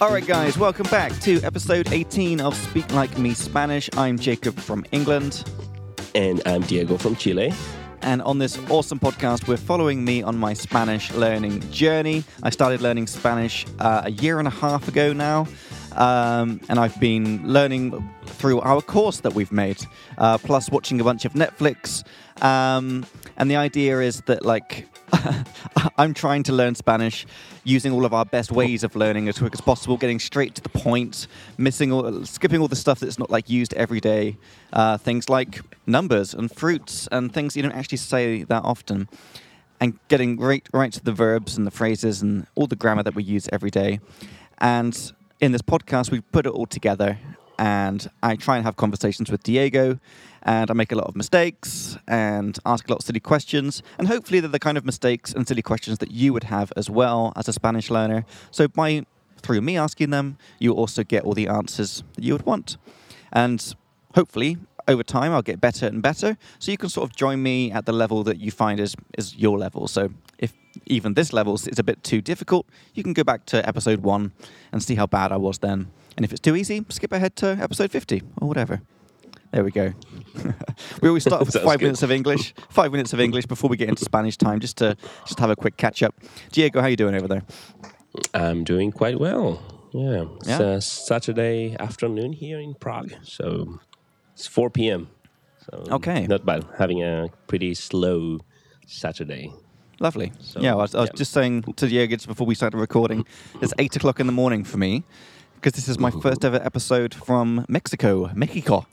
All right, guys, welcome back to episode 18 of Speak Like Me Spanish. I'm Jacob from England. And I'm Diego from Chile. And on this awesome podcast, we're following me on my Spanish learning journey. I started learning Spanish uh, a year and a half ago now. Um, and I've been learning through our course that we've made, uh, plus watching a bunch of Netflix. Um, and the idea is that, like, I'm trying to learn Spanish using all of our best ways of learning as quick as possible, getting straight to the point, missing all, skipping all the stuff that's not like used every day. Uh, things like numbers and fruits and things you don't actually say that often, and getting right right to the verbs and the phrases and all the grammar that we use every day. And in this podcast, we put it all together, and I try and have conversations with Diego and I make a lot of mistakes and ask a lot of silly questions. And hopefully, they're the kind of mistakes and silly questions that you would have as well as a Spanish learner. So, by through me asking them, you also get all the answers that you would want. And hopefully, over time, I'll get better and better. So, you can sort of join me at the level that you find is, is your level. So, if even this level is a bit too difficult, you can go back to episode one and see how bad I was then. And if it's too easy, skip ahead to episode 50 or whatever. There we go. we always start with five good. minutes of English, five minutes of English before we get into Spanish time, just to just have a quick catch up. Diego, how are you doing over there? I'm doing quite well. Yeah, it's yeah. Uh, Saturday afternoon here in Prague, so it's 4 p.m. So okay, not bad. Having a pretty slow Saturday. Lovely. So, yeah, I was, I was yeah. just saying to Diego just before we started recording, it's eight o'clock in the morning for me because this is my first ever episode from Mexico, Mexico.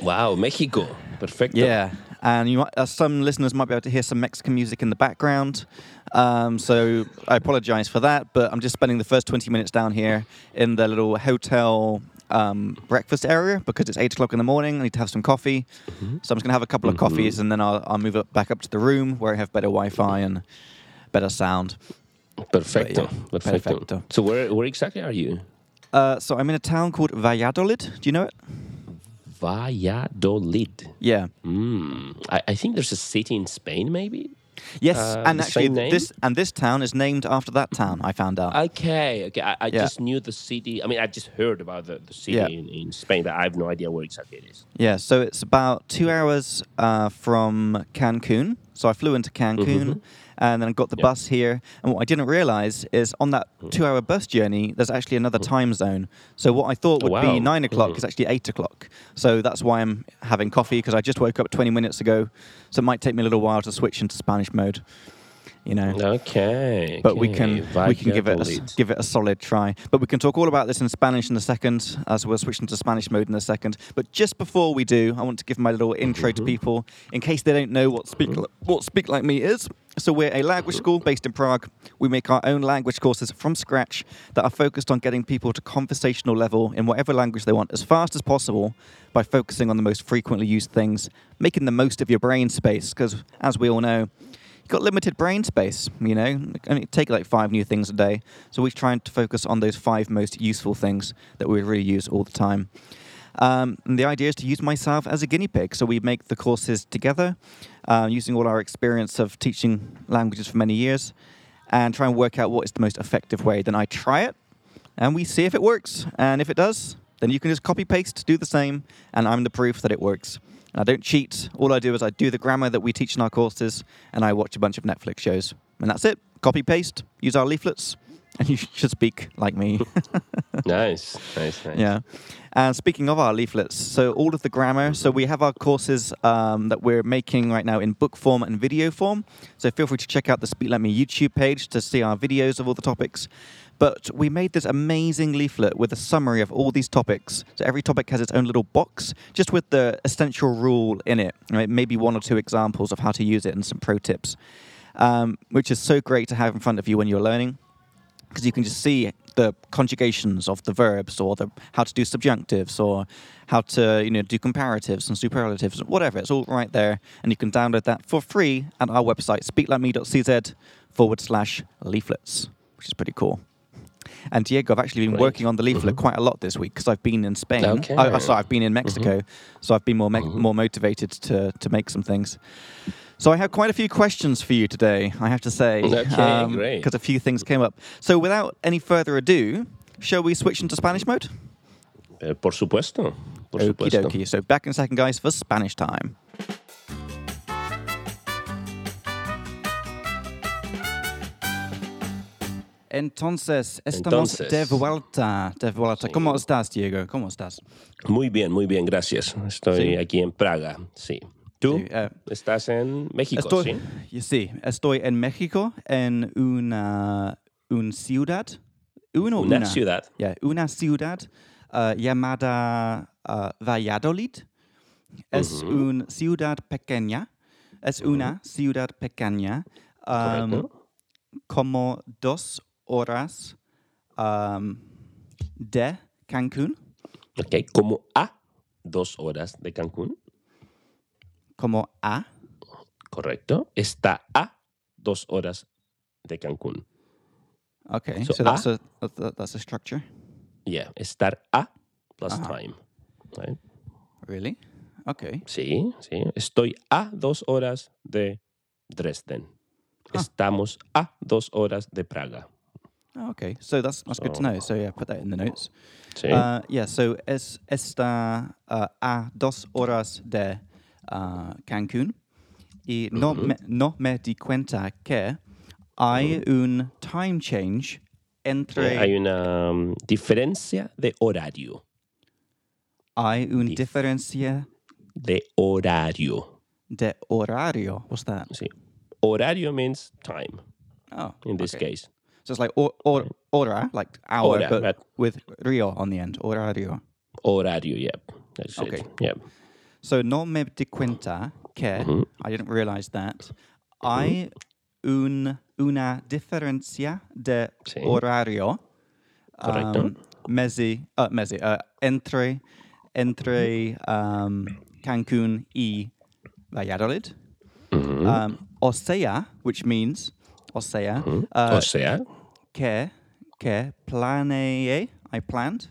Wow, Mexico. Perfecto. Yeah. And you might, uh, some listeners might be able to hear some Mexican music in the background. Um, so I apologize for that, but I'm just spending the first 20 minutes down here in the little hotel um, breakfast area because it's 8 o'clock in the morning. I need to have some coffee. Mm-hmm. So I'm just going to have a couple of mm-hmm. coffees and then I'll, I'll move up, back up to the room where I have better Wi Fi and better sound. Perfecto. Yeah, perfecto. perfecto. So where, where exactly are you? Uh, so I'm in a town called Valladolid. Do you know it? Valladolid. Yeah. Mm. I, I, think there's a city in Spain, maybe. Yes, uh, and actually, this and this town is named after that town. I found out. Okay, okay. I, I yeah. just knew the city. I mean, I just heard about the, the city yeah. in, in, Spain, but I have no idea where exactly it is. Yeah, so it's about two hours uh, from Cancun. So I flew into Cancun. Mm-hmm and then I got the yep. bus here. And what I didn't realize is on that mm. two hour bus journey, there's actually another mm. time zone. So what I thought would wow. be nine o'clock mm. is actually eight o'clock. So that's why I'm having coffee because I just woke up 20 minutes ago. So it might take me a little while to switch into Spanish mode you know. Okay. But okay. we can we can give it a, give it a solid try. But we can talk all about this in Spanish in a second, as we'll switch into Spanish mode in a second. But just before we do, I want to give my little intro mm-hmm. to people in case they don't know what speak mm-hmm. what speak like me is. So we're a language school based in Prague. We make our own language courses from scratch that are focused on getting people to conversational level in whatever language they want as fast as possible by focusing on the most frequently used things, making the most of your brain space because as we all know, got limited brain space, you know, only take like five new things a day. So we're trying to focus on those five most useful things that we really use all the time. Um, and the idea is to use myself as a guinea pig. So we make the courses together, uh, using all our experience of teaching languages for many years, and try and work out what is the most effective way. Then I try it, and we see if it works. And if it does, then you can just copy paste, do the same, and I'm the proof that it works. I don't cheat. All I do is I do the grammar that we teach in our courses, and I watch a bunch of Netflix shows. And that's it. Copy paste, use our leaflets, and you should speak like me. nice, nice, nice. Yeah. And speaking of our leaflets, so all of the grammar, so we have our courses um, that we're making right now in book form and video form. So feel free to check out the Speak Like Me YouTube page to see our videos of all the topics. But we made this amazing leaflet with a summary of all these topics. So every topic has its own little box, just with the essential rule in it. Right? Maybe one or two examples of how to use it and some pro tips, um, which is so great to have in front of you when you're learning because you can just see the conjugations of the verbs or the how to do subjunctives or how to you know do comparatives and superlatives whatever it's all right there and you can download that for free at our website speaklikeme.cz forward slash leaflets which is pretty cool and Diego, I've actually been working on the leaflet mm-hmm. quite a lot this week because I've been in Spain. Okay. I, sorry, I've been in Mexico, mm-hmm. so I've been more me- mm-hmm. more motivated to to make some things. So I have quite a few questions for you today. I have to say, okay, um, great, because a few things came up. So without any further ado, shall we switch into Spanish mode? Eh, por supuesto. Por Okie supuesto. dokie. So back in a second, guys, for Spanish time. Entonces, estamos Entonces. de vuelta. De vuelta. Sí. ¿Cómo estás, Diego? ¿Cómo estás? Muy bien, muy bien, gracias. Estoy Sí. aquí en Praga, sí. ¿Tú Sí, eh, estás en México, Estoy, sí? sí, estoy en México, en una, un ciudad. Uno, Una ciudad. Yeah, una ciudad uh, llamada uh, Valladolid. Es una ciudad pequeña. Es una ciudad pequeña. um, como dos horas um, de Cancún. Ok, como a dos horas de Cancún, Como a. correcto. Está a dos horas de Cancún. Okay, So so, that's, a- a, that- that's a structure. Yeah, estar a plus Ajá. time. Right? Really? Okay. Sí, sí. Estoy a dos horas de Dresden. Ah. Estamos a dos horas de Praga. Oh, okay, so that's that's good to know. So yeah, put that in the notes. Sí. Uh, yeah, so es está uh, a dos horas de uh, Cancún y no, me, no me di cuenta que hay un time change entre Eh, Hay una um, diferencia de horario. hay una dif- diferencia De horario. de horario. What's that? Sí. Horario means time Oh, in this okay. case. So it's like or, or, hora, like hour, Hora, but but- with rio on the end. Horario. Horario, yep. That's Okay. it. Yep. So no me di cuenta que Mhm. I didn't realize that hay un, una diferencia de Sí. horario Correcto. um, mesi, uh, mesi, uh, entre entre um, Cancún y Valladolid. Mhm. Um, o sea, which means o sea, uh, o sea, que que planeé, I planned,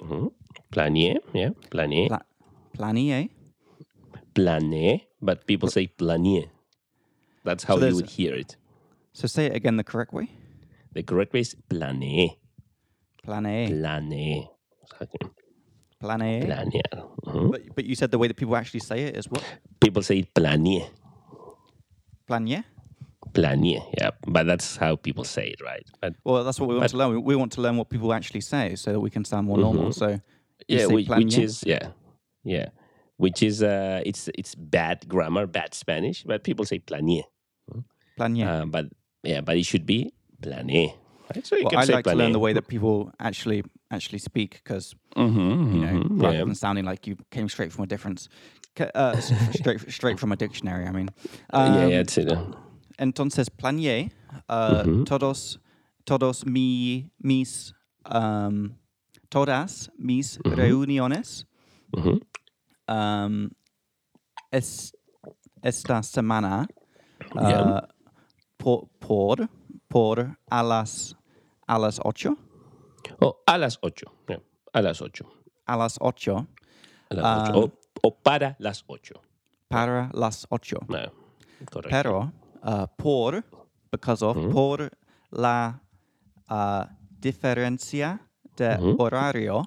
mm-hmm. ujú, planeé, yeah, planeé, pla, planeé, but people say planeé. That's how you would hear it. So say it again the correct way. The correct way is Planeé, planeé. Exactly. planeé. Planear. ujú. Mm-hmm. But, but you said the way that people actually say it is what? People say planeé, Planeé? Planeé, yeah, but that's how people say it, right? But Well, that's what we want to learn. We, want to learn what people actually say so that we can sound more normal. So, yeah, which, which is yeah, yeah, which is uh, it's it's bad grammar, bad Spanish, but people say planeé. planeé. Uh, but yeah, but it should be plané. Right? So you well, can I say like to learn the way that people actually actually speak because Mhm, you know, mhm, rather yeah. than sounding like you came straight from a difference, uh, straight straight from a dictionary. I mean, yeah, Um, yeah, that's it. Entonces planeé uh, todos todos mi mis um, todas mis reuniones um, es, esta semana uh, Yeah. por, por por a las a las ocho Oh, a las ocho. yeah, a las ocho. a las ocho A las Ah. O, o para las ocho. para las ocho No, correcto. pero uh, por because of por la uh, diferencia de horario.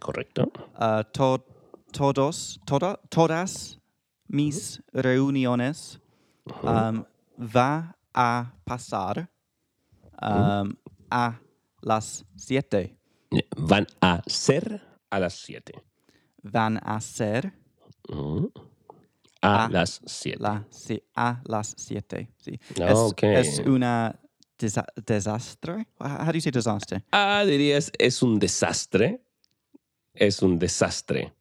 Correcto. uh, to- todos toda- todas mis reuniones um, va a pasar um, a las siete. Van a ser a las siete. van a ser. A A las siete. la, si- a las siete sí. Ah, es, es una desa- desastre how do you say disaster Ah, dirías, es un desastre. Es un desastre.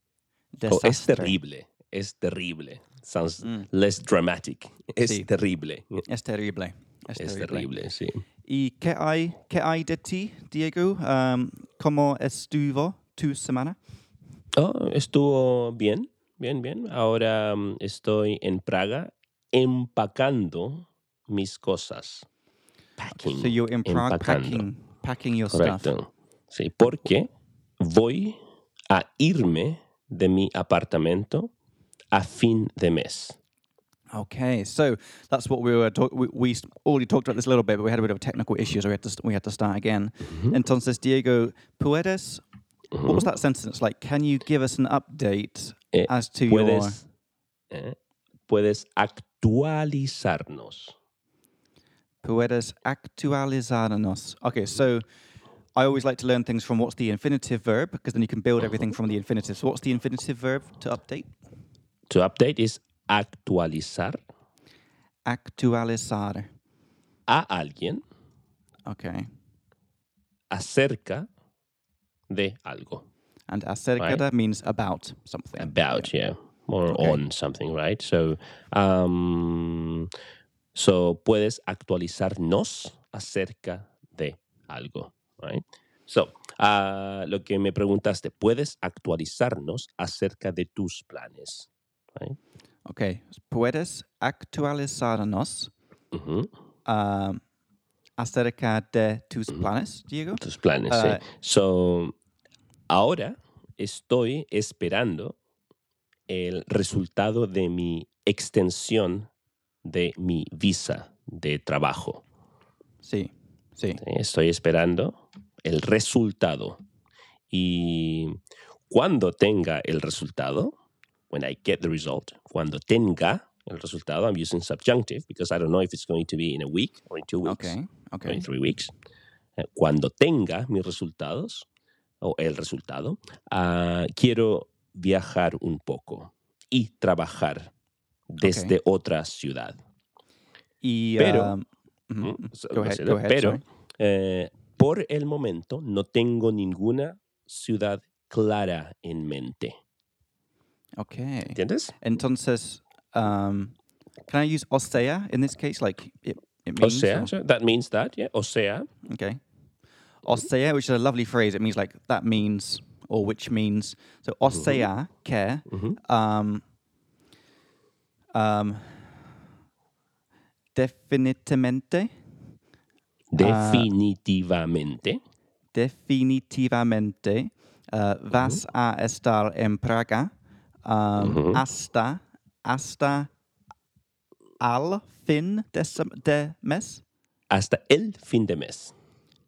O Oh, es Desastre. terrible. Es terrible. Sounds less dramatic. Es Sí. terrible. es terrible es, Es terrible. terrible, sí. ¿Y qué hay, qué hay de ti, Diego? Um, ¿Cómo estuvo tu semana? Oh, estuvo bien, bien, bien. Ahora mm, estoy en Praga empacando mis cosas. Packing. So you're in Prague packing, packing your stuff. Correcto. Sí, porque voy a irme de mi apartamento a fin de mes. Okay, so that's what we were. Talk- we, we already talked about this a little bit, but we had a bit of a technical issues, so we had to we had to start again. Entonces, Diego, puedes. What was that sentence like? Can you give us an update Eh, as to your? puedes, eh, puedes actualizarnos. Puedes actualizarnos. Okay, so I always like to learn things from what's the infinitive verb because then you can build everything from the infinitive. So what's the infinitive verb to update? To update is actualizar Actualizar. a alguien Okay. acerca de algo. And acerca means about something. About, yeah, or Okay. on something, right? So, um, so puedes actualizarnos acerca de algo, right? So, ah, lo que me preguntaste, ¿puedes actualizarnos acerca de tus planes? Right? Okay. Puedes actualizarnos Ujú, um, acerca de tus planes, Diego? Tus planes, Ah. sí. So, ahora estoy esperando el resultado de mi extensión de mi visa de trabajo. Sí, sí. Estoy esperando el resultado. Y cuando tenga el resultado, when I get the result, cuando tenga el resultado, I'm using subjunctive because I don't know if it's going to be in a week or in two weeks Okay, or okay. in three weeks. Eh, Cuando tenga mis resultados o el resultado, ah, quiero viajar un poco y trabajar desde otra ciudad. Y, Pero-. Mm, ahead, ahead, pero eh, por el momento no tengo ninguna ciudad clara en mente. Okay. ¿Entiendes? Entonces, um, can I use osea in this case? Like it, means. sea, or- so that means that, yeah. O sea, Okay. Osea, which is a lovely phrase. It means like that means or which means. So osea que um, um, definitivamente. Definitivamente definitivamente. Uh, vas a estar en Praga. Um, hasta hasta al fin de, de mes. Hasta el fin de mes.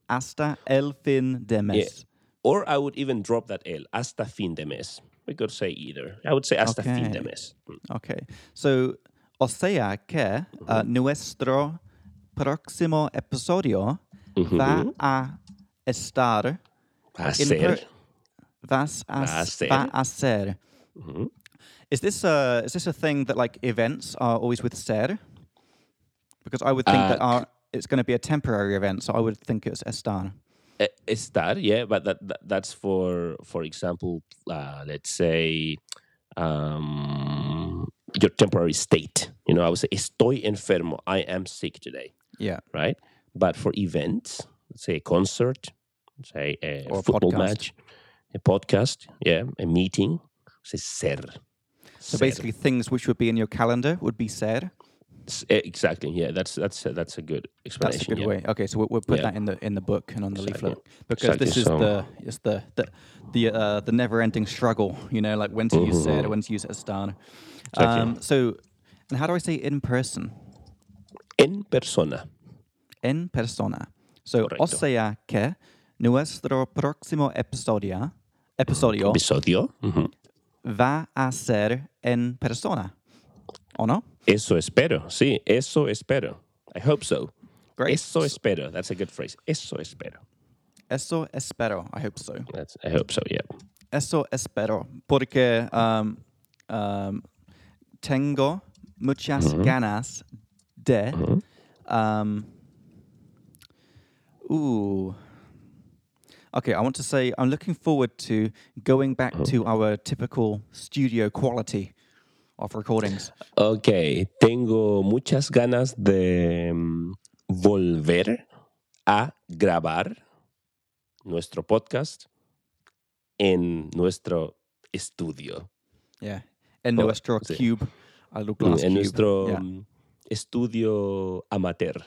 Hasta el fin de mes. Or I would even drop that el, hasta fin de mes. We could say either. I would say hasta fin de mes. Mm. Okay. So, o sea que uh, nuestro próximo episodio va a estar Va a ser. vas a, Va a ser. va a ser. Is this a is this a thing that like events are always with ser? Because I would think that Uh, our, it's going to be a temporary event, so I would think it's estar. Estar, yeah, but that, that that's for for example, uh, let's say um, your temporary state. You know, I would say estoy enfermo. I am sick today, Yeah. right? But for events, let's say a concert, say a Or football podcast. match, a podcast, yeah, a meeting, say ser. So Ser. basically, things which would be in your calendar would be ser. Eh, exactly, yeah, that's that's a, that's a good explanation. That's a good yeah. way. Okay, so we'll, we'll put Yeah. that in the in the book and on the Exactly. leaflet because Exactly, this is so- the it's the the the uh, the never-ending struggle. You know, like when to use ser, when to use estar. Exactly. Um, so, and how do I say in person? En persona. En persona. So, o Correcto. sea que nuestro próximo episodio episodio Episodio. ujú. va a ser en persona. ¿O no? Eso espero, sí, eso espero. I hope so. Great. Eso espero. That's a good phrase. Eso espero. Eso espero. I hope so. That's, I hope so, yeah. Eso espero, porque um, um, tengo muchas ganas de. Um, ooh. Okay, I want to say I'm looking forward to going back to our typical studio quality of recordings. Ok, tengo muchas ganas de mm, volver a grabar nuestro podcast en nuestro estudio. Yeah. En Oh, nuestro sí. cube, glass en cube. nuestro Yeah. mm, estudio amateur.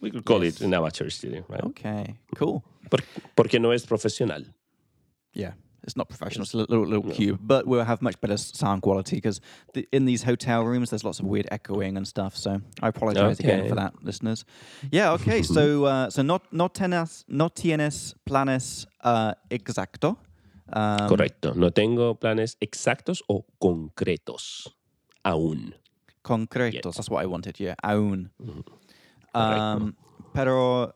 We could call Yes. it an amateur studio, right? Okay, cool. Por- porque no es profesional. Yeah. It's not professional. It's a little little cube, but we'll have much better sound quality because the, in these hotel rooms there's lots of weird echoing and stuff. So I apologize again for that, listeners. Yeah. Okay. so uh, so not not tenas no tienes planes uh, exacto. Um, Correcto. No tengo planes exactos o concretos aún. Concretos. That's what I wanted. Yeah. Aún. Correcto. Um, pero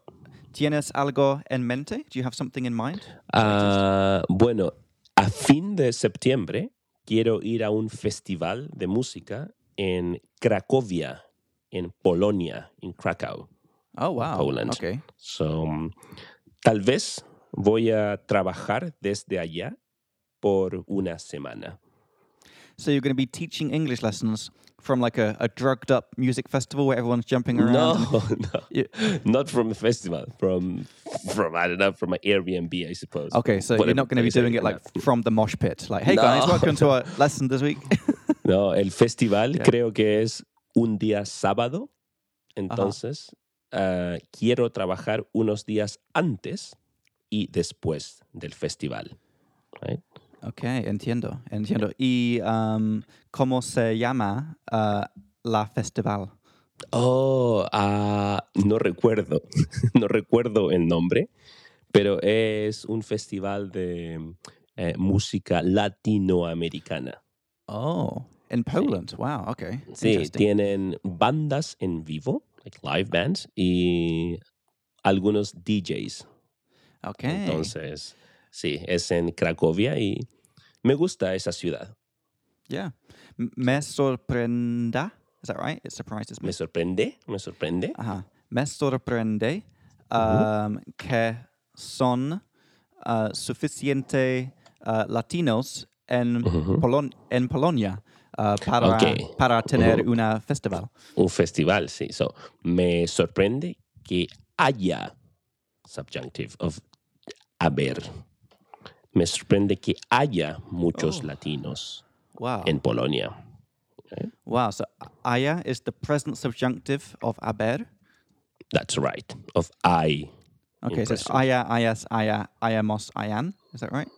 tienes algo en mente? Do you have something in mind? Ah, bueno, a fin de septiembre quiero ir a un festival de música en Cracovia, en Polonia, en Krakow. Oh wow. Poland. Okay. So, tal vez voy a trabajar desde allá por una semana. So you're going to be teaching English lessons from like a, a drugged up music festival where everyone's jumping around. No, no, not from a festival. From from I don't know, from my Airbnb, I suppose. Okay, so you're not going to be doing it like from the mosh pit. Like, hey guys, welcome to our lesson this week. No, el festival Yeah. creo que es un día sábado. Entonces, ah, quiero trabajar unos días antes y después del festival. Right? Okay, entiendo, entiendo. Y um, cómo se llama uh, la festival? Oh, ah, no recuerdo, no recuerdo el nombre, pero es un festival de eh, música latinoamericana. Oh, in Poland. Wow. Okay. Sí, tienen bandas en vivo, like live bands, y algunos DJs. Okay. Entonces, sí, es en Cracovia y me gusta esa ciudad. yeah. Me sorprenda. Is that right? It surprises me. Me sorprende, me sorprende. Ajá. Me sorprende um, que son uh, suficiente uh, latinos en, Polon- en Polonia uh, para, Ok. para tener una festival. Un festival, sí. So, me sorprende que haya subjunctive of haber. Me sorprende que haya muchos Oh. latinos Wow. en Polonia. Eh? wow. So haya is the present subjunctive of haber. That's right. Of I. Okay, so it's haya, hayas, haya, hayamos, hayan. Is that right?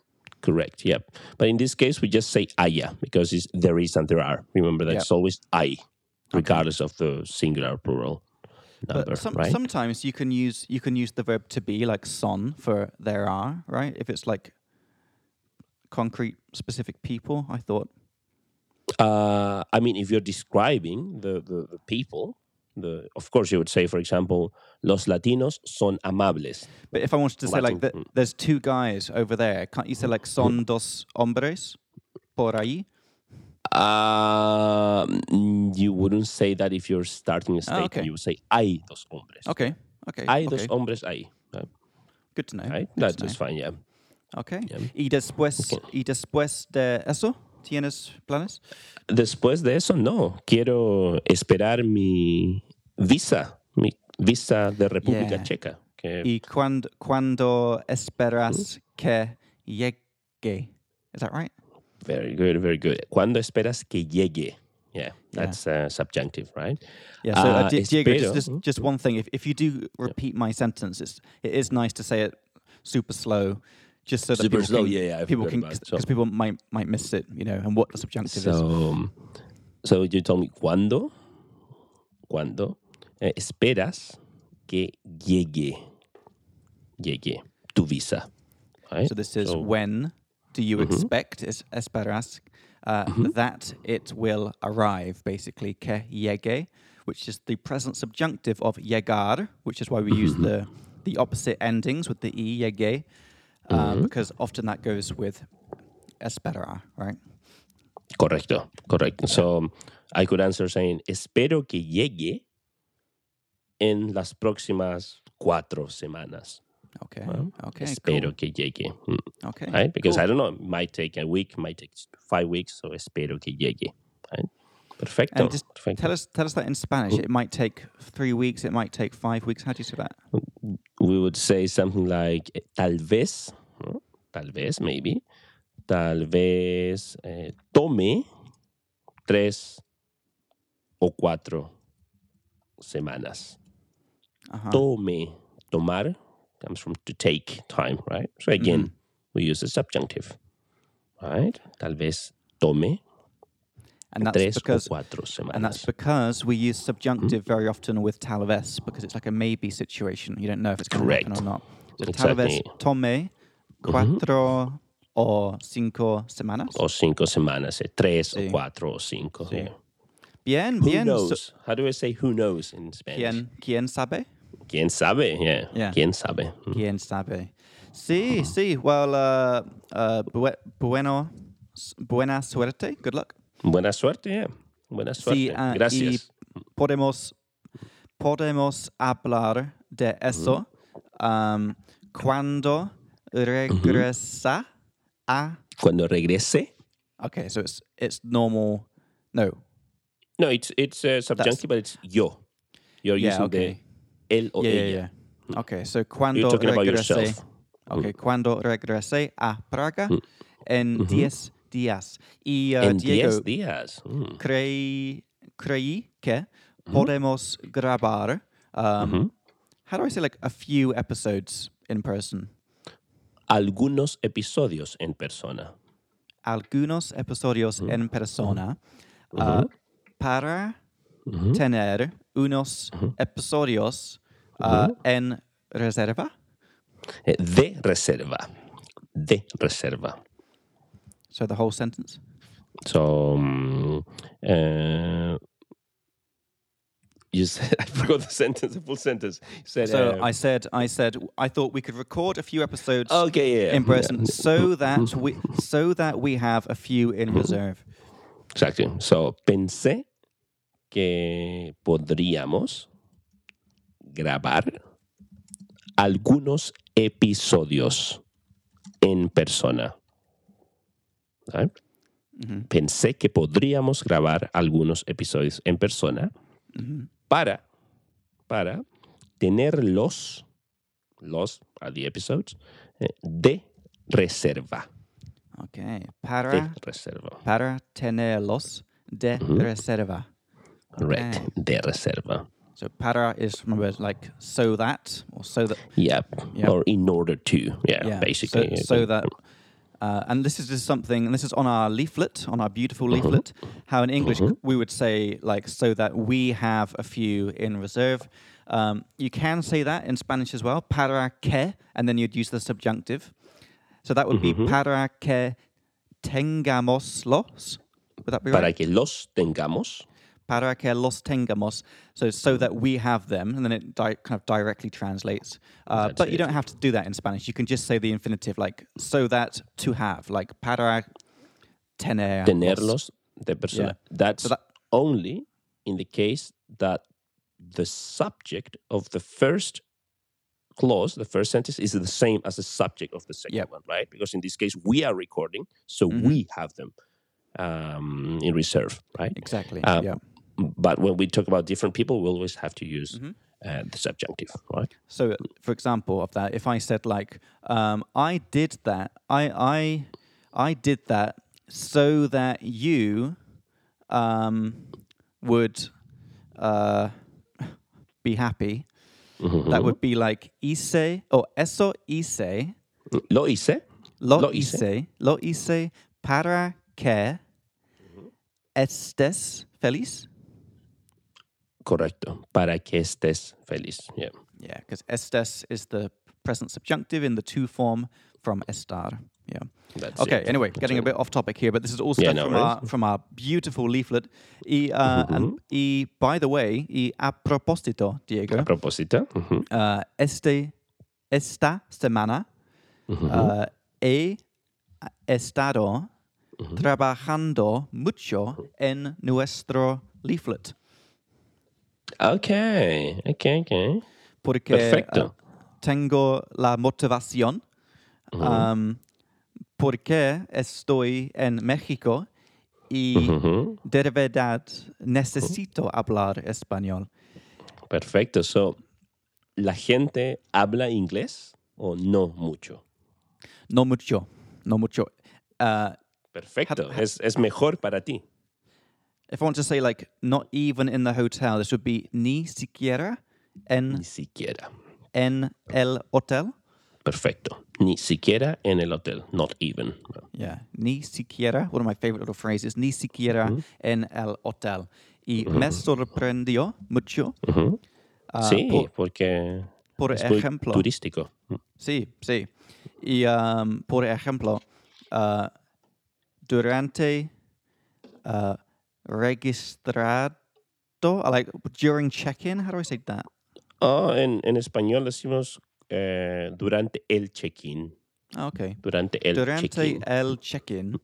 Correct. Yep. But in this case, we just say haya because it's there is and there are. Remember that Yep. it's always I, regardless of the singular or plural number, But some, right? sometimes you can use you can use the verb to be like son for there are right if it's like concrete specific people. I thought Uh, I mean, if you're describing the, the, the people, the of course you would say, for example, los latinos son amables. But if I wanted to say like Latin, that, there's two guys over there. Can't you say like son dos hombres por ahí? Uh, mm, you wouldn't say that if you're starting a statement. okay. You would say hay dos hombres. Okay, okay, Hay okay. dos hombres ahí. Good to know. Right? good That's just fine. Yeah. Okay. Yeah. Y después y después de eso tienes planes? Después de eso, no. Quiero esperar mi visa, mi visa de República Yeah. Checa. Que Y cuando cuando esperas que llegue? Is that right? very good, very good. ¿Cuándo esperas que llegue? Yeah, that's uh, subjunctive, right? Yeah. So, uh, Ah, Diego, just, espero. just just one thing. If if you do repeat my sentence, it's, it is nice to say it super slow, just so that Super people slow, can, yeah, yeah, I people can because so- people might might miss it, you know, and what the subjunctive is. So, so you told me cuándo, cuándo eh, esperas que llegue, llegue tu visa, right? So this is So- when do you expect es esperas uh, that it will arrive, basically que llegue, which is the present subjunctive of llegar, which is why we use the the opposite endings with the e llegue, uh, because often that goes with esperar, right? Correcto, correcto. So I could answer saying, espero que llegue en las próximas cuatro semanas. Okay. Well, okay. espero cool. que llegue. Mm, Okay. Right? Because cool. I don't know, it might take a week, might take five weeks, so espero que llegue. Right? Perfecto. And just perfecto. tell us tell us that in Spanish. It might take three weeks. It might take five weeks. How do you say that? we would say something like tal vez, ¿no? tal vez, maybe, tal vez eh, tome tres o cuatro semanas. Uh-huh. Tome, tomar comes from to take time, right? So again, we use the subjunctive. right? Tal vez tome And that's because o cuatro semanas. and that's because we use subjunctive Mm-hmm. very often with tal vez because it's like a maybe situation. You don't know if it's going to happen Correct. or not. So tal vez Exactly. tome cuatro o cinco semanas. o cinco semanas, eh, tres Sí. o cuatro o cinco. Sí. yeah. Bien, Who bien. So- knows? How do I say who knows in Spanish? ¿Quién, ¿Quién sabe? ¿Quién sabe? Yeah. Yeah. ¿Quién sabe? Mm. ¿Quién sabe? Sí, sí. Well, uh, uh, bue- bueno, buena suerte. Good luck. Buena suerte, yeah. Buena suerte. Sí, ah, Gracias. y podemos, podemos hablar de eso um, cuando regresa a. Cuando regrese. Okay, so it's it's normal. No. No, it's it's uh, subjunctive, but it's yo. You're Yeah, using okay. the él o Yeah, ella. yeah, yeah. Okay, so cuando You're talking about regrese. yourself. Okay, cuando regrese a Praga en 10 días. Y uh, En Diego, diez días. Mm. creí, creí que podemos grabar. Um, How do I say like a few episodes in person? Algunos episodios en persona. Algunos episodios en persona uh, para tener unos episodios uh, en reserva. Eh, De reserva. De reserva. So the whole sentence. So, um, uh, you said, I forgot the sentence, the full sentence. You said, So uh, I said, I said, I thought we could record a few episodes okay, yeah, in person yeah. so that we so that we have a few in reserve. Exactly. So, pensé que podríamos grabar algunos episodios en persona. Pensé que podríamos grabar algunos episodios en persona para, para tenerlos, los are the episodes, eh, de reserva. Okay, De para reserva. para tenerlos de reserva. Right. Okay. De reserva. So para is remember like so that or so that Yep. Yep. Or in order to. Yeah, yeah basically. so, so that uh, and this is just something and this is on our leaflet on our beautiful leaflet how in English we would say like so that we have a few in reserve. Um, you can say that in Spanish as well para que and then you'd use the subjunctive. So that would be para que tengamos los. Would that be right? para que los tengamos. Para que los tengamos, so so that we have them, and then it di- kind of directly translates. Uh, but you don't have to do that in Spanish. You can just say the infinitive, like so that to have, like para tener. Tenerlos de persona. That's So that- only in the case that the subject of the first clause, the first sentence, is the same as the subject of the second Yep. one, right? Because in this case, we are recording, so Mm-hmm. we have them um, in reserve, right? Exactly. Um, yeah. But when we talk about different people, we always have to use Mm-hmm. uh, the subjunctive, right? So, for example, of that, if I said like, um, I did that, I I I did that so that you um, would uh, be happy. That would be like hice or eso hice. Lo hice. Lo, Lo hice. hice. Lo hice para que estés feliz. Correcto. Para que estés feliz. Yeah. Yeah, because estés is the present subjunctive in the to form from estar. Yeah. That's Okay. it. Anyway, getting a bit off topic here, but this is all Yeah, no from our from our beautiful leaflet. Y, uh, and, y by the way, a propósito, Diego, A propósito. ujú. uh, este esta semana uh, he estado trabajando mucho en nuestro leaflet. Okay, okay, okay. porque Perfecto. uh, tengo la motivación um, porque estoy en México y de verdad necesito hablar español. Perfecto. So, ¿la gente habla inglés o no mucho? No mucho, no mucho. Uh, Perfecto. Es, es mejor para ti. If I want to say like not even in the hotel, this would be ni siquiera en, Ni siquiera. en el hotel. Perfecto. Ni siquiera en el hotel. Not even. Yeah. Ni siquiera, one of my favorite little phrases, ni siquiera en el hotel. Y me sorprendió mucho. Ujú. ah, sí, por, porque por es muy ejemplo, turístico. sí, sí. Y um, por ejemplo, uh, durante uh, registrado, uh, like during check-in, how do I say that? Oh, en, en español decimos eh, durante el check-in. Ah, Okay. Durante el Durante check-in. el check-in.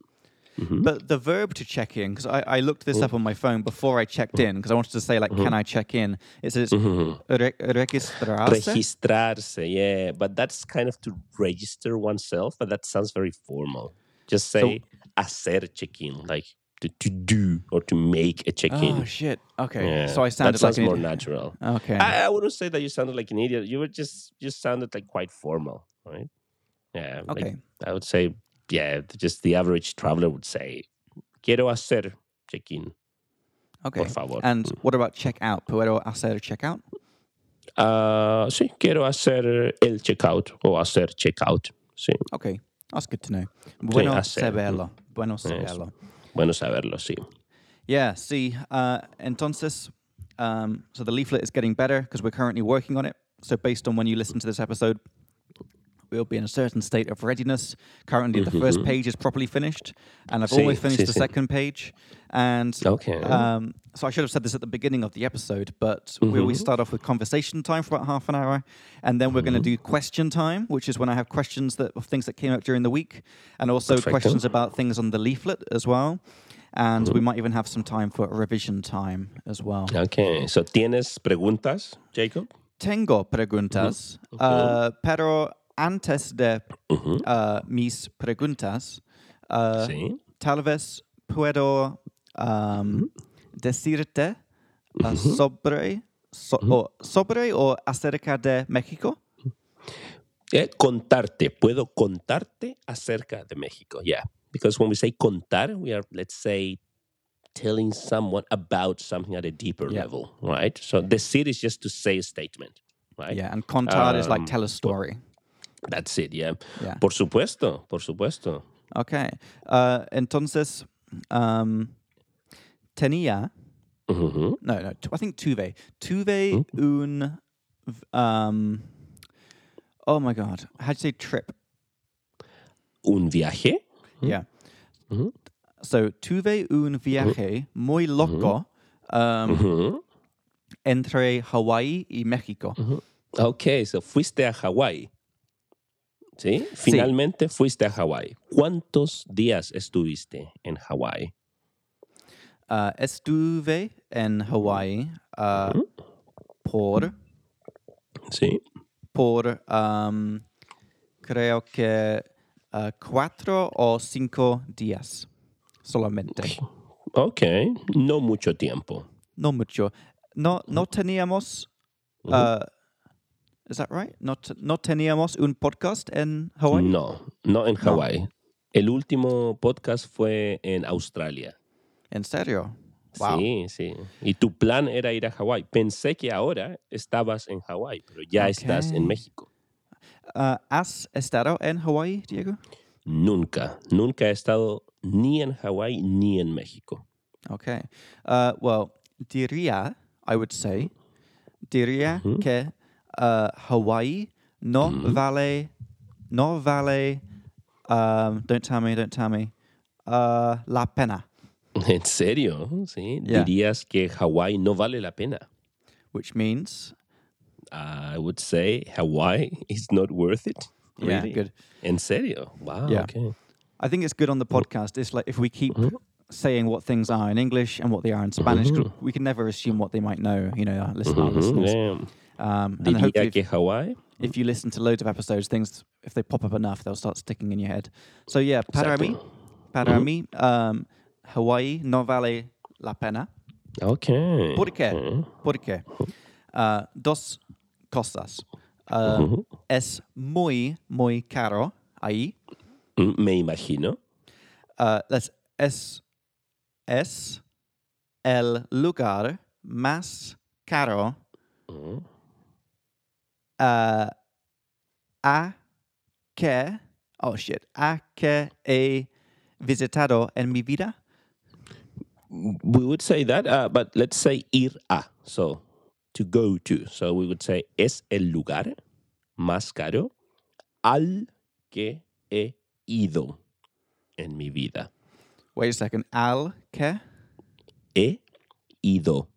Ujú. But the verb to check in, because I, I looked this mm-hmm. up on my phone before I checked in, because I wanted to say, like, mm-hmm. can I check in? It says Ujú. re- registrarse. Registrarse, yeah. But that's kind of to register oneself, but that sounds very formal. Just say hacer check-in, like to, to do or to make a check-in. oh, shit. Okay. Yeah, So I sounded that sounds like more natural. Okay. I, I wouldn't say that you sounded like an idiot. You were just just sounded like quite formal, right? Yeah. like, okay. I would say, yeah, just the average traveler would say, quiero hacer check-in, Okay. por favor. And what about check out? Puedo hacer check out? Ah, sí, quiero hacer el checkout o hacer checkout. Sí, Okay. That's good to know. Bueno hacer. saberlo. Bueno Eso. saberlo. Bueno saberlo, sí. Yeah, see, uh, entonces, um, so the leaflet is getting better because we're currently working on it. So based on when you listen to this episode, we'll be in a certain state of readiness. Currently, the first page is properly finished, and I've Sí, almost finished the second page. And Okay. um, so I should have said this at the beginning of the episode, but we always Mm-hmm. start off with conversation time for about half an hour, and then we're going to Mm-hmm. do question time, which is when I have questions that of things that came up during the week, and also Perfecto. questions about things on the leaflet as well. And Mm-hmm. we might even have some time for revision time as well. Okay, so ¿tienes preguntas, Jacob? Tengo preguntas, uh, pero antes de Ujú. uh, mis preguntas, uh, Sí. tal vez puedo um, decirte uh, sobre, so- o, sobre o acerca de México. Eh, contarte, puedo contarte acerca de México. Yeah, because when we say contar, we are, let's say, telling someone about something at a deeper Yeah. level, right? So decir is just to say a statement, right? Yeah, and contar is like Um, tell a story. That's it, yeah. Yeah. Por supuesto, por supuesto. Okay. Uh, entonces, um, tenía, Ujú. no, no, tu- I think tuve, tuve un, um, oh my God, how'd you say trip? Un viaje. Yeah. Mhm. So tuve un viaje muy loco um, Ujú. entre Hawaii y México. Ok, so fuiste a Hawái. ¿Sí? Finalmente fuiste a Hawái. ¿Cuántos días estuviste en Hawái? Uh, estuve en Hawái uh, por, Sí. por um, creo que uh, cuatro o cinco días solamente. Ok, no mucho tiempo. No mucho. No, no teníamos. Is that right? No, te- no teníamos un podcast en Hawái. No, no en Hawái. El último podcast fue en Australia. ¿En serio? Wow. Sí, sí. Y tu plan era ir a Hawái. Pensé que ahora estabas en Hawái, pero ya estás en Ok. México. Uh, ¿Has estado en Hawái, Diego? Nunca, nunca he estado ni en Hawái ni en México. Okay. Uh, well, diría, I would say, diría que uh, Hawaii no vale, no vale, um, don't tell me, don't tell me, uh, la pena, ¿En serio? Sí. Yeah. Dirías que Hawaii no vale la pena. which means, I would say Hawaii is not worth it. yeah, Really? good. ¿En serio? Wow. Yeah. Okay. I think it's good on the podcast. It's like if we keep saying what things are in English and what they are in Spanish, 'cause we can never assume what they might know, you know, our listen, Mhm, listeners. yeah. Um, and hopefully, if- Hawái. if you listen to loads of episodes, things if they pop up enough, they'll start sticking in your head. So yeah, para mí, Exacto. para mí, um, Hawaii no vale la pena. Okay. ¿Por qué? Okay. ¿Por qué? Uh, dos cosas. Uh, Es muy, muy caro ahí. Mm, Me imagino. Uh, es, es, es el lugar más caro Mm. Uh, a que, oh shit, a que he visitado en mi vida? We would say that, uh, but let's say ir a. So to go to. So we would say es el lugar más caro al que he ido en mi vida. Wait a second. Al que? He ido.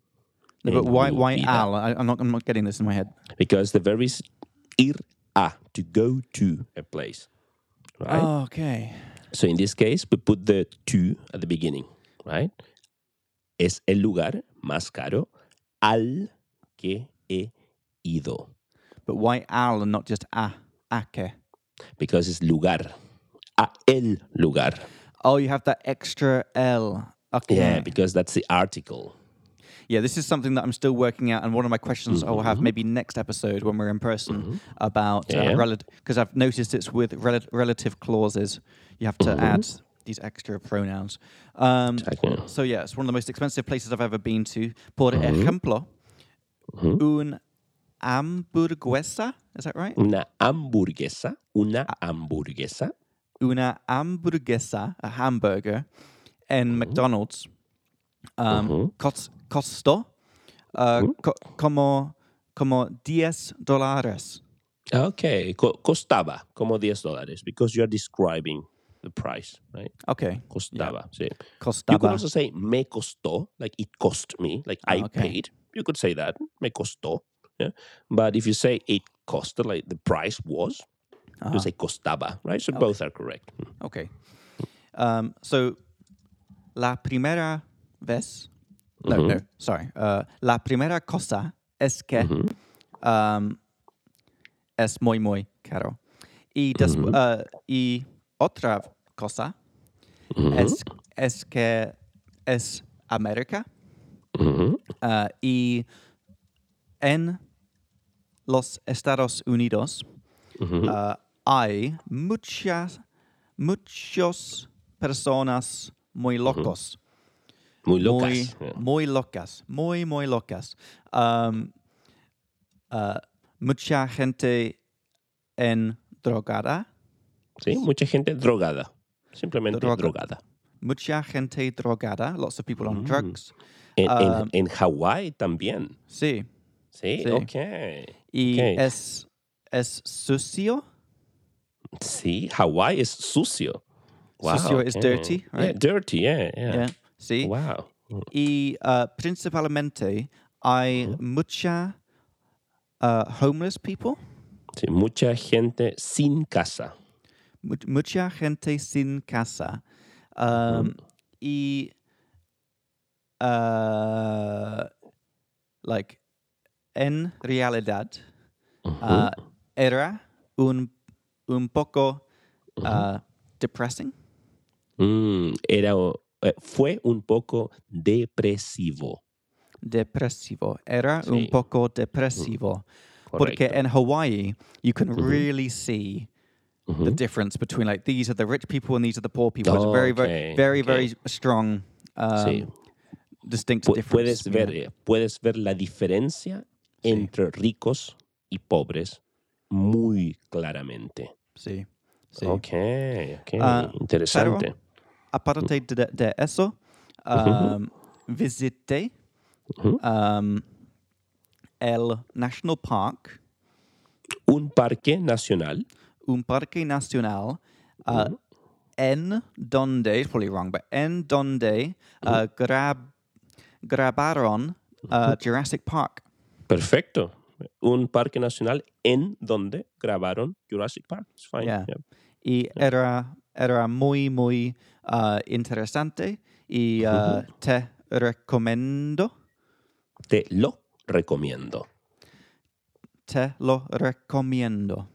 No, but why, why al? I, I'm, not, I'm not getting this in my head. Because the verb is ir a, to go to a place. Right? Oh, okay. So in this case, we put the to at the beginning, right? Es el lugar más caro al que he ido. But why al and not just a? A que? Because it's lugar. A el lugar. Oh, you have that extra L. Okay. Yeah, because that's the article. Yeah, this is something that I'm still working out, and one of my questions I will have Mm-hmm. maybe next episode when we're in person about Yeah. uh, relative because I've noticed it's with rel- relative clauses. You have to Mm-hmm. add these extra pronouns. Um, so yeah, it's one of the most expensive places I've ever been to. Por Mm-hmm. ejemplo, un hamburguesa. Is that right? Una hamburguesa. Una hamburguesa. Una hamburguesa, a hamburger, Mm-hmm. McDonald's. Um, cos- costó uh, Mm-hmm. co- como como 10 dólares. Okay. Co- costaba como 10 dólares because you're describing the price, right? Okay. Costaba. sí. You could also say me costó, like it cost me, like I okay. paid. You could say that, me costó. Yeah. But if you say it costed, like the price was, you say costaba, right? So both are correct. Okay. Um, so, la primera vez. No, no, sorry. Uh, la primera cosa es que um, es muy, muy caro. Y, y otra cosa es, es que es América. Uh, y en los Estados Unidos hay muchas, muchos personas muy locos. Muy locas. muy locas. Muy, muy locas. Um, uh, mucha gente en drogada. Sí, mucha gente drogada. Simplemente Droga. drogada. Mucha gente drogada. Lots of people on drugs. En, en- Um, en Hawái también. Sí. Sí, sí. ok. Y es, es sucio. Sí, Hawái es sucio. Wow, Sucio is ok. dirty, Yeah, right? dirty, yeah, yeah. Yeah. Sí. Wow. Y uh, principalmente hay mucha uh, homeless people, Sí, mucha gente sin casa. mu- mucha gente sin casa. Um, Y uh, like en realidad uh, era un, un poco uh, depressing. Mm, era, eh, fue un poco depresivo. Depresivo. Era un poco depresivo. Porque Correcto. in Hawaii, you can really see the difference between like these are the rich people and these are the poor people. It's very, very, Okay, very, okay. very strong, um, Sí. distinct Pu- difference. puedes ver, eh, puedes ver la diferencia entre ricos y pobres muy claramente. Sí, sí. Ok, ok, Ah, interesante. Aparte de, de eso, um, visité um, el National Park, Un parque nacional. un parque nacional, uh, en donde, it's probably wrong, but en donde uh, grab, grabaron uh, Jurassic Park. Perfecto. Un parque nacional en donde grabaron Jurassic Park. It's fine. Yeah. yeah. Y era, era muy, muy uh, interesante y uh, te recomiendo, Te lo recomiendo. te lo recomiendo.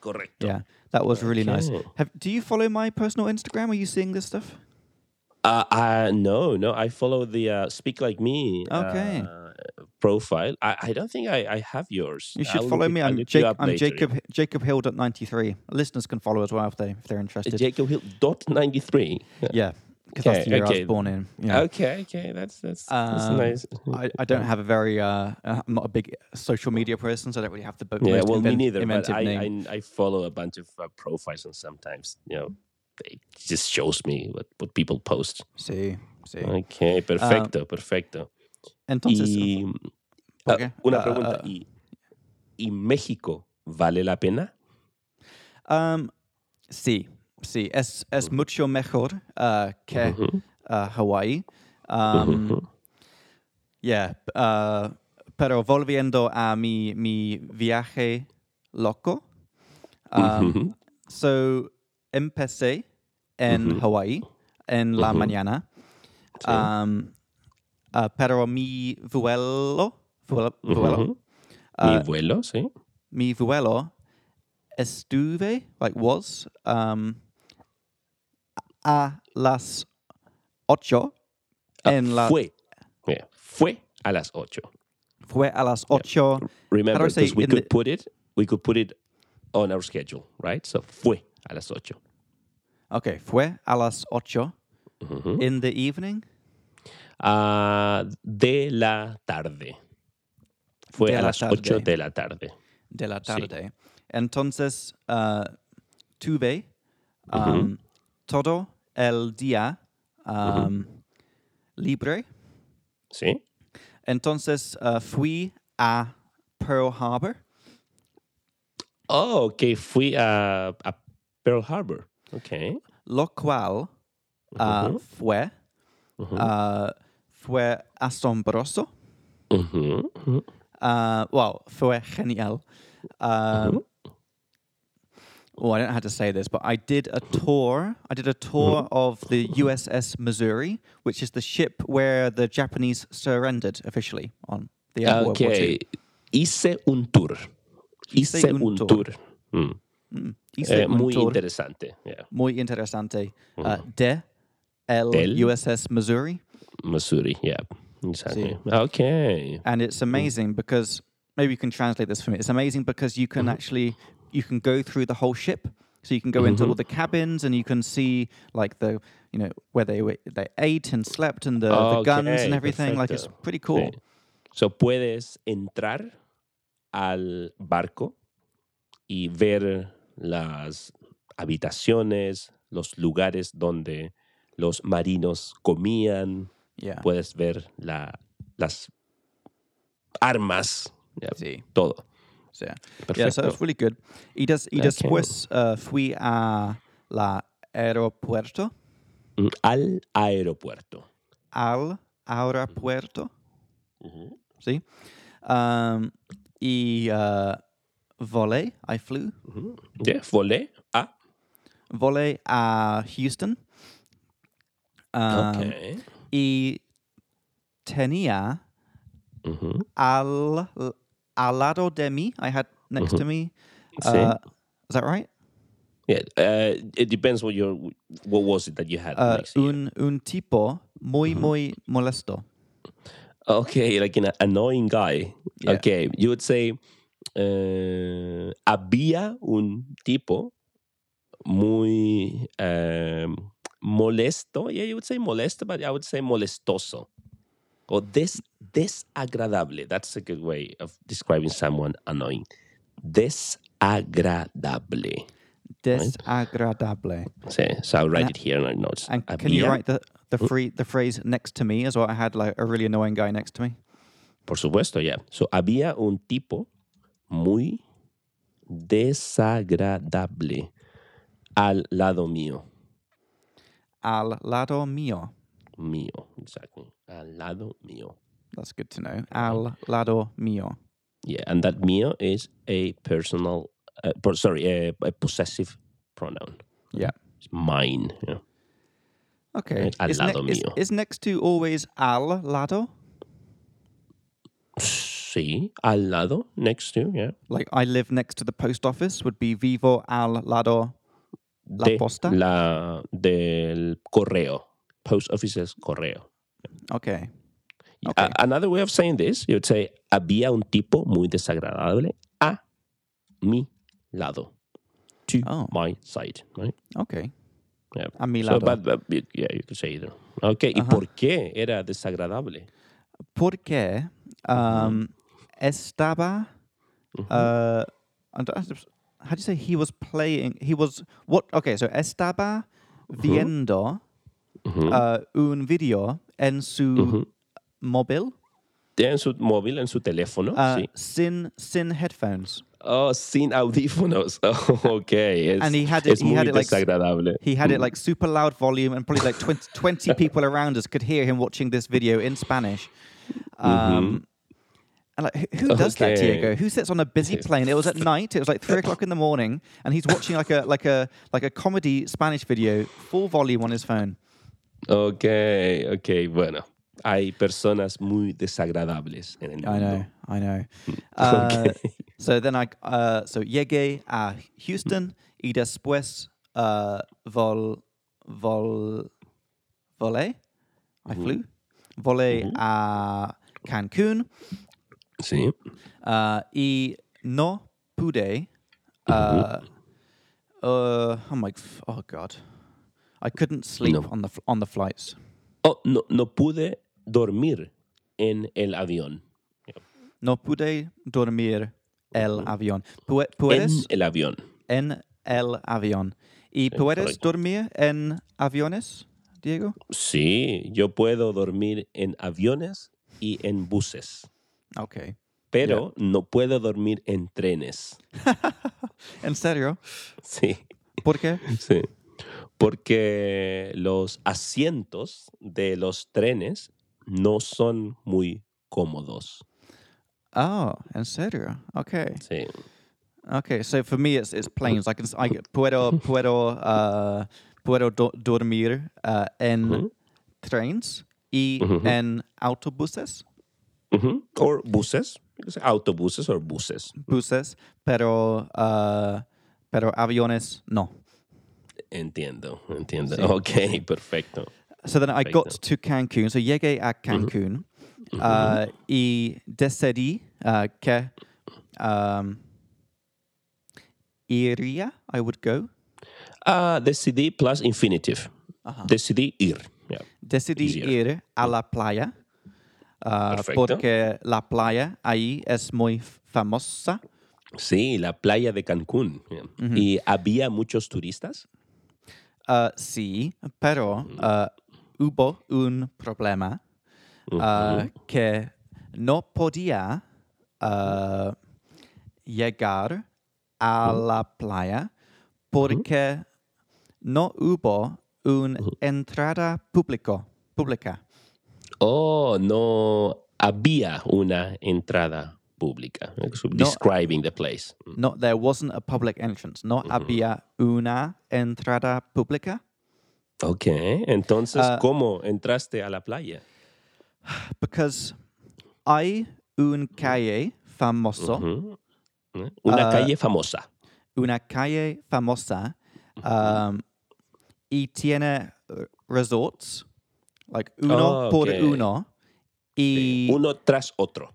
Correcto. Yeah, that was really nice. Have, do you follow my personal Instagram? Are you seeing this stuff? Uh, uh, no, no. I follow the uh, Speak Like Me Okay. uh, profile. I, I don't think I, I have yours. You should I'll follow me. it- I'm, Jake, I'm. Jacob Jacob Hill ninety three. Listeners can follow as well if they if they're interested. Jacob Hill dot ninety three. yeah, because that's the Okay, I was born in. Yeah. Okay, okay, that's that's, that's Um, nice. I, I don't have a very uh, uh, I'm not a big social media person, so I don't really have the bo- Yeah, well, me neither. But I. I I follow a bunch of uh, profiles, and sometimes you know, it just shows me what what people post. Sí, sí. Okay, perfecto, perfecto. Entonces, Y ¿por ah, una Ah, pregunta. ah, ¿Y, ¿Y México vale la pena? um, sí, sí, es, es mucho mejor uh, que Hawaii. Um. Yeah, pero volviendo a mi, mi viaje loco. Um. So, empecé en. Hawaii en la mañana. Sí. Um, uh, pero mi vuelo, vuelo, vuelo, Ujú. Mi uh, vuelo, sí. mi vuelo estuve, like was, um, a las ocho Ah, en la, fue. Yeah, fue a las ocho. fue a las ocho. Remember, I because we could the- put it, we could put it on our schedule, right? So fue a las ocho. Okay, fue a las ocho in the evening. Ah, de la tarde. Fue De a la las ocho tarde. de la tarde. de la Sí. tarde. Entonces, uh, tuve um, todo el día um, libre. ¿Sí? Entonces, uh, fui a Pearl Harbor. Oh, ok. Fui a, a Pearl Harbor. Ok. lo cual uh, fue, uh, fue asombroso. Ujú, ujú. Uh, well, fue genial. Um, Oh, I don't know how to say this, but I did a tour. I did a tour of the USS Missouri, which is the ship where the Japanese surrendered officially on the of World War II. Hice un tour. Hice Hice un un tour. tour. Mm. Mm. Hice Eh, un muy tour interesante. Yeah. muy interesante uh, de el Del- USS Missouri. Missouri. Yeah. Exactly. Okay. and it's amazing because maybe you can translate this for me. It's amazing because you can Mm-hmm. actually you can go through the whole ship. So you can go into all Mm-hmm. the cabins and you can see like the you know where they wa- they ate and slept and the, the guns and Okay, everything. Like it's pretty cool. Sí. So puedes entrar al barco y ver las habitaciones, los lugares donde los marinos comían, Yeah. puedes ver la, las armas, ya, Sí. todo. So, yeah, so really good. Y, des, y Okay. después uh, fui a la aeropuerto, Mm, Al aeropuerto. al aeropuerto, Ujú. sí. Um, y uh, volé, I flew, Ujú. Yeah, volé a. volé a Houston. Um, Ok. Y tenía Ujú. al, al lado de mí, I had next to me. Uh, is that right? Yeah, uh, it depends what your what was it that you had. Uh, next to you. un, un tipo muy, muy molesto. Okay, like an annoying guy. Yeah. Okay, you would say uh, había un tipo muy um, molesto. Yeah, you would say molesto, but I would say molestoso. Or des desagradable. That's a good way of describing someone annoying. Desagradable. Desagradable. So, so I'll write And- it here in our notes. And uh, can you write the, the, hmm? free, the phrase next to me as well? I had like a really annoying guy next to me. Por supuesto, ya. So, había un tipo muy desagradable al lado mío. Al lado mío. Mío, exactly. Al lado mío. That's good to know. Al lado mío. Yeah, and that mío is a personal, uh, sorry, a, a possessive pronoun. Yeah. It's mine. Yeah. Okay. Al Is, ne- lado is, mío. is next to always al lado? Sí, al lado, next to, yeah. Like I live next to the post office would be vivo al lado. La de posta? La, del correo. Post office's correo. Okay. Another way of saying this, you would say, había un tipo muy desagradable a mi lado. To Oh. my side, right? Okay. Yeah. A mi So, lado. but- but yeah, you could say either. Okay, ¿y por qué era desagradable? Porque um, estaba. How do you say he was playing? He was what? Okay, so estaba viendo Ujú. uh, un video en su móvil En su móvil, en su teléfono, uh, sí. sin sin headphones. Oh, sin audífonos. Oh, ok. Es, And he had it- he had it like-. He had it like super loud volume, and probably like 20, 20 people around us could hear him watching this video in Spanish. Um, And like, who, who does that, Diego? Who sits on a busy plane? It was at night. It was like three o'clock in the morning, and he's watching like a like a like a comedy Spanish video, full volume on his phone. Ok, ok, bueno. Hay personas muy desagradables en el mundo. I know, I know. Uh, So then I uh, so llegué a Houston y después uh, vol vol volé. I flew. Volé a Cancún Sí. uh, y no pude. Uh, uh, oh my, f- oh god, I couldn't sleep No. on the on the flights. Oh, no, no pude dormir en el avión. No pude dormir el avión. Pu- ¿Puedes En el avión. en el avión? ¿Y puedes correcto. dormir en aviones, Diego? Sí, yo puedo dormir en aviones y en buses, Okay. pero no puedo dormir en trenes. ¿En serio? Sí, ¿Por qué? sí. Porque los asientos de los trenes no son muy cómodos. Oh, en serio? Okay. Sí. Okay, so for me, it's it's planes. I can I puedo puedo uh, puedo do- dormir uh, en Ujú. trains y en autobuses, Ujú. O buses, autobuses or buses. buses, pero uh, pero aviones no. Entiendo, entiendo. Sí, ok, perfecto. So then I got to Cancun. So llegué a Cancun uh, y decidí uh, que um, iría. I would go. Ah, decidí plus infinitive. Decidí ir. Yeah. Decidí Easier. ir a la playa uh, porque la playa ahí es muy famosa. Sí, la playa de Cancún. yeah. ¿Y había muchos turistas? Uh, sí, pero uh, hubo un problema uh, que no podía uh, llegar a la playa porque no hubo una entrada público, pública. Oh, no había una entrada pública. No. Describing the place. No, there wasn't a public entrance. No había una entrada pública Ok, entonces, Ah. ¿cómo entraste a la playa? because hay un calle famoso. ¿Eh? Una Ah. calle famosa. una calle famosa, um, y tiene resorts, like uno Oh, por ok. uno, y Uno tras otro.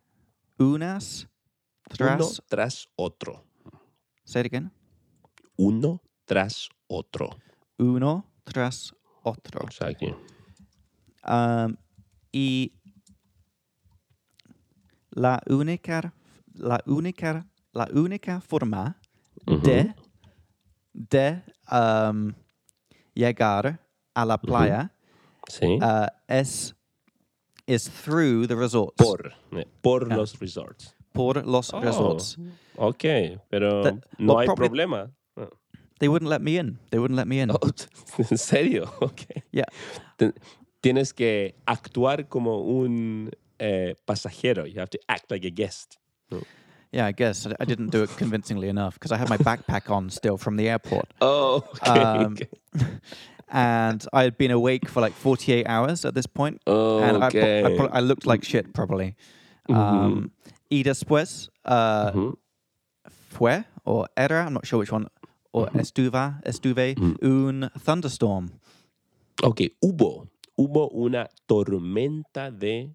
unas Uno tras. tras otro. Say it again. Uno tras otro. Uno tras otro. Exacto. Um, y la única, la única, la única forma de, de um, llegar a la playa Sí. uh, es, is through the resorts. por eh, por Ah. los resorts. por los Oh, resorts. Ok, pero That- no well, hay probably- problema. They wouldn't let me in. They wouldn't let me in. Oh, ¿En serio? Ok. Yeah. Te- Tienes que actuar como un eh, pasajero. You have to act like a guest. Yeah, I guess I, I didn't do it convincingly enough because I had my backpack on still from the airport. Oh, okay. Um, okay. and I had been awake for like 48 hours at this point, and I, I, Okay. I looked like shit probably. Um, y después uh, Ujú. fue or era, I'm not sure which one, or estuva, estuve un thunderstorm. Ok, hubo, hubo una tormenta de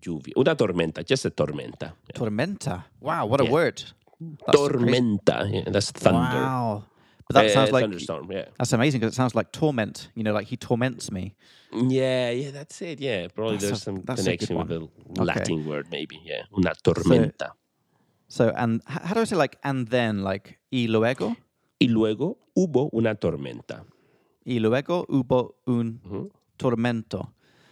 lluvia. Una tormenta, just a tormenta. Tormenta. Wow, what a Yeah. word. That's tormenta, yeah, that's thunder. Wow. But that Uh, sounds like thunderstorm. Yeah. that's amazing because it sounds like torment. You know, like he torments me. Yeah, yeah, that's it. Yeah, probably That's there's some a good connection with the Okay. Latin word, maybe. Yeah, una tormenta. So and how do I say like and then like y luego y luego hubo una tormenta. y luego hubo un Ujú. tormento.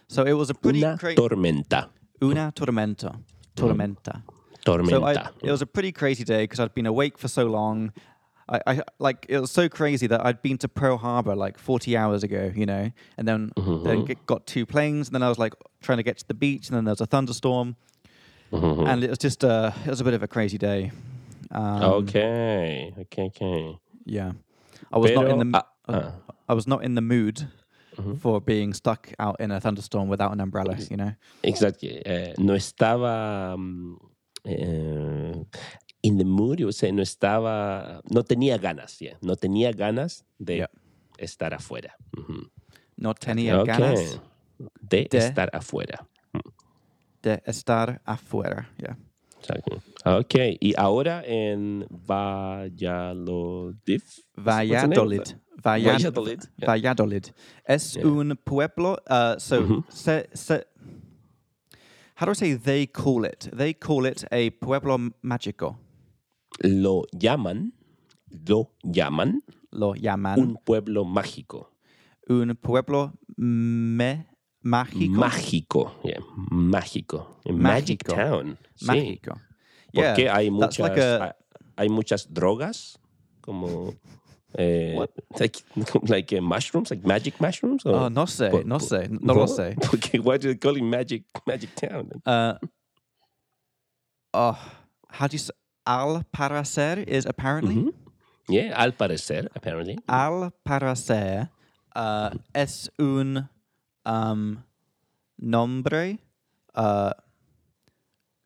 So it was a pretty Una crazy tormenta. una tormento tormenta. Tormenta. So I, it was a pretty crazy day because I'd been awake for so long. I, I like it was so crazy that I'd been to Pearl Harbor like 40 hours ago, you know, and then then get, got two planes, and then I was like trying to get to the beach, and then there was a thunderstorm, Mhm. and it was just uh, it was a bit of a crazy day. Um, okay, okay, okay. Yeah, I was not in the ah, ah. I was not in the mood Mm-hmm. for being stuck out in a thunderstorm without an umbrella. You know. Exactly. Eh, no estaba mm, eh, in the mood, o sea, no estaba, no tenía ganas, yeah. no tenía ganas de Yeah. estar afuera. No tenía Okay. ganas De, De- estar afuera. de estar afuera. Yeah. Exacto. Ok, y ahora en Valladolid. Valladolid. Vallad- Valladolid, yeah. Valladolid. Es Yeah. un pueblo. Uh, so, Mhm. se, se, how do I say they call it? They call it a pueblo mágico. Lo llaman, lo llaman Lo llaman un pueblo mágico. un pueblo me, mágico. Mágico, yeah, mágico. Magic Mágico. Town. Sí. Mágico. Yeah, Porque hay muchas, like a- hay muchas drogas, como eh, What? like like uh, mushrooms, like magic mushrooms. Or, Oh, no sé, Por- no sé, no lo sé. Porque why do they call it magic magic town? Uh, oh, how do you say? Al parecer is apparently. Mhm. Yeah, al parecer, apparently. Al parecer uh, es un um, nombre. Uh,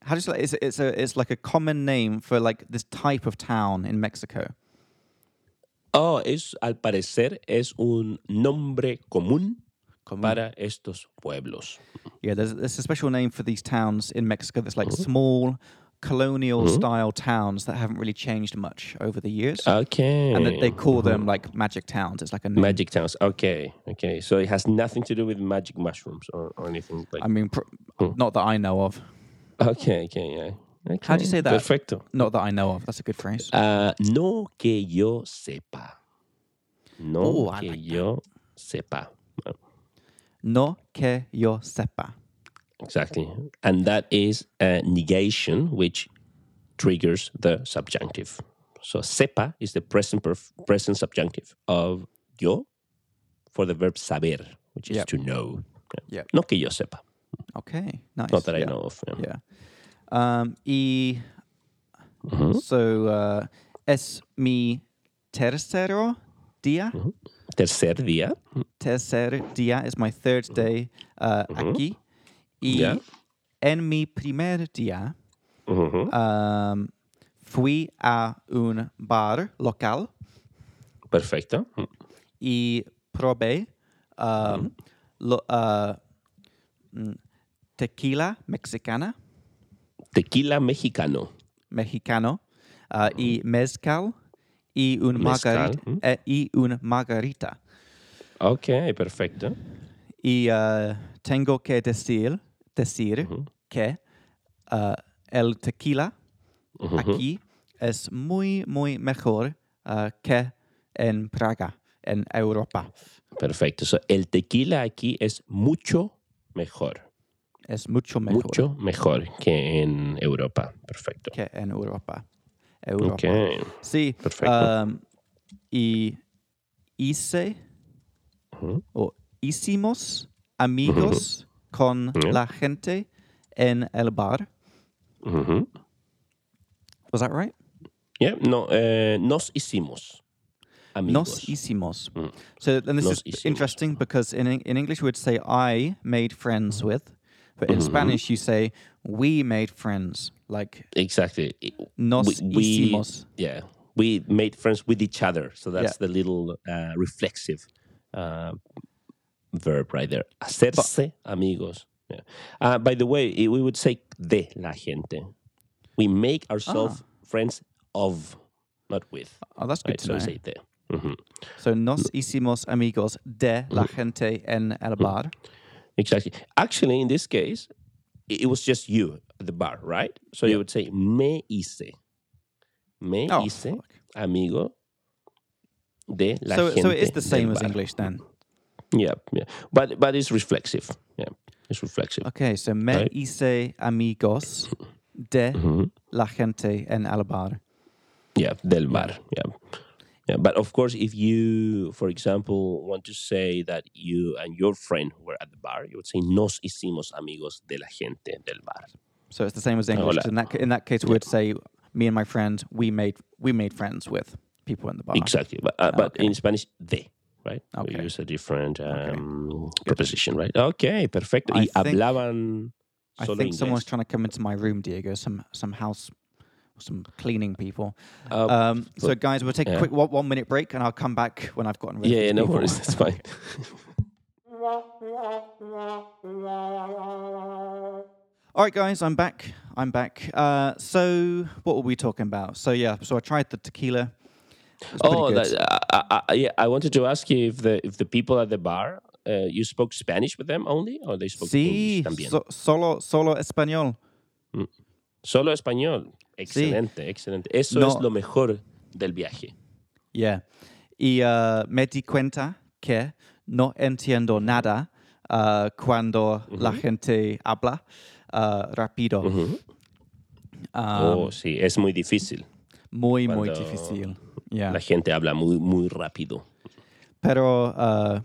how do you say? It's, it's a it's like a common name for like this type of town in Mexico. Oh, es al parecer es un nombre común Común. para estos pueblos. Yeah, there's, there's a special name for these towns in Mexico that's like Mm-hmm. small colonial style towns that haven't really changed much over the years. Okay. and that they call them like magic towns. It's like a name. magic towns. Okay, okay. So it has nothing to do with magic mushrooms or, or anything like. I mean, pr- Hmm. not that I know of. Okay, okay, yeah. Okay. How do you say that? Perfecto. Not that I know of. That's a good phrase. Ah, no que yo sepa. No Oh, que like that. yo sepa. No que yo sepa. Exactly. And that is a negation which triggers the subjunctive. So sepa is the present perf- present subjunctive of yo for the verb saber, which is Yep. to know. Yep. No que yo sepa. Okay, nice. Not that I know of. yeah. Yeah. Um, y Mhm. so uh, es mi tercero día. Tercer día. Tercer día is my third day uh, aquí. Y Yeah. en mi primer día um, fui a un bar local. Perfecto. y probé um, uh, mm, tequila mexicana, Tequila mexicano. mexicano, uh, y mezcal y un Mezcal, margarita. eh, y un margarita. Ok, perfecto. Y uh, tengo que decir, decir que uh, el tequila aquí es muy, muy mejor uh, que en Praga, en Europa. Perfecto. So, el tequila aquí es mucho mejor. Es mucho mejor. Mucho mejor que en Europa. Perfecto. que en Europa. Europa. Sí. Perfecto. um, y hice o hicimos amigos con Yeah. la gente en el bar. Ujú. Was that right? Yeah, no, eh, nos hicimos amigos. Nos hicimos. Mm. So, and this Nos is hicimos. interesting because in in English we would say I made friends with, but in Spanish you say we made friends. Like Exactly. Nos we, we- hicimos. yeah, we made friends with each other. So that's the little uh, reflexive uh, verb right there. Hacerse amigos. Yeah. Uh, by the way, we would say de la gente. We make ourselves friends of, not with. Oh, that's good Right? to So know. say de. Mhm. So nos hicimos amigos de la gente en el bar. Exactly. Actually, in this case, it was just you at the bar, right? So you would say me hice. Me Oh, hice fuck. amigo de la So, gente. so it is the same as bar. English then. Yeah, yeah. But but it's reflexive. Yeah, it's reflexive. Okay, so me Right. hice amigos de Mhm. la gente en el bar. Yeah, del bar. Yeah. Yeah, but of course, if you, for example, want to say that you and your friend were at the bar, you would say nos hicimos amigos de la gente del bar. So it's the same as English. Hola. In that in that case, we would say me and my friend we made we made friends with people in the bar. Exactly. But, uh, but Okay. in Spanish, de, right? Okay. We use a different um, preposition, right? Okay, perfect. I y think- hablaban I think someone's trying to come into my room, Diego. Some some house, some cleaning people. Uh, Um, so guys, we'll take a quick one, one minute break, and I'll come back when I've gotten rid yeah, of these no people. worries. That's fine. All right, guys, I'm back. I'm back. Uh, so what were we talking about? So yeah, so I tried the tequila. Oh, good. that, I, I, wanted to ask you if the if the people at the bar, uh, you spoke Spanish with them only, or they spoke sí, English también. so- solo solo español. Solo español. Excelente, excelente. Eso es lo mejor del viaje. Yeah. Y uh, me di cuenta que no entiendo nada uh, cuando la gente habla uh, rápido. Um, oh, sí, es muy difícil. muy, muy difícil. Yeah. La gente habla muy, muy rápido. Pero uh,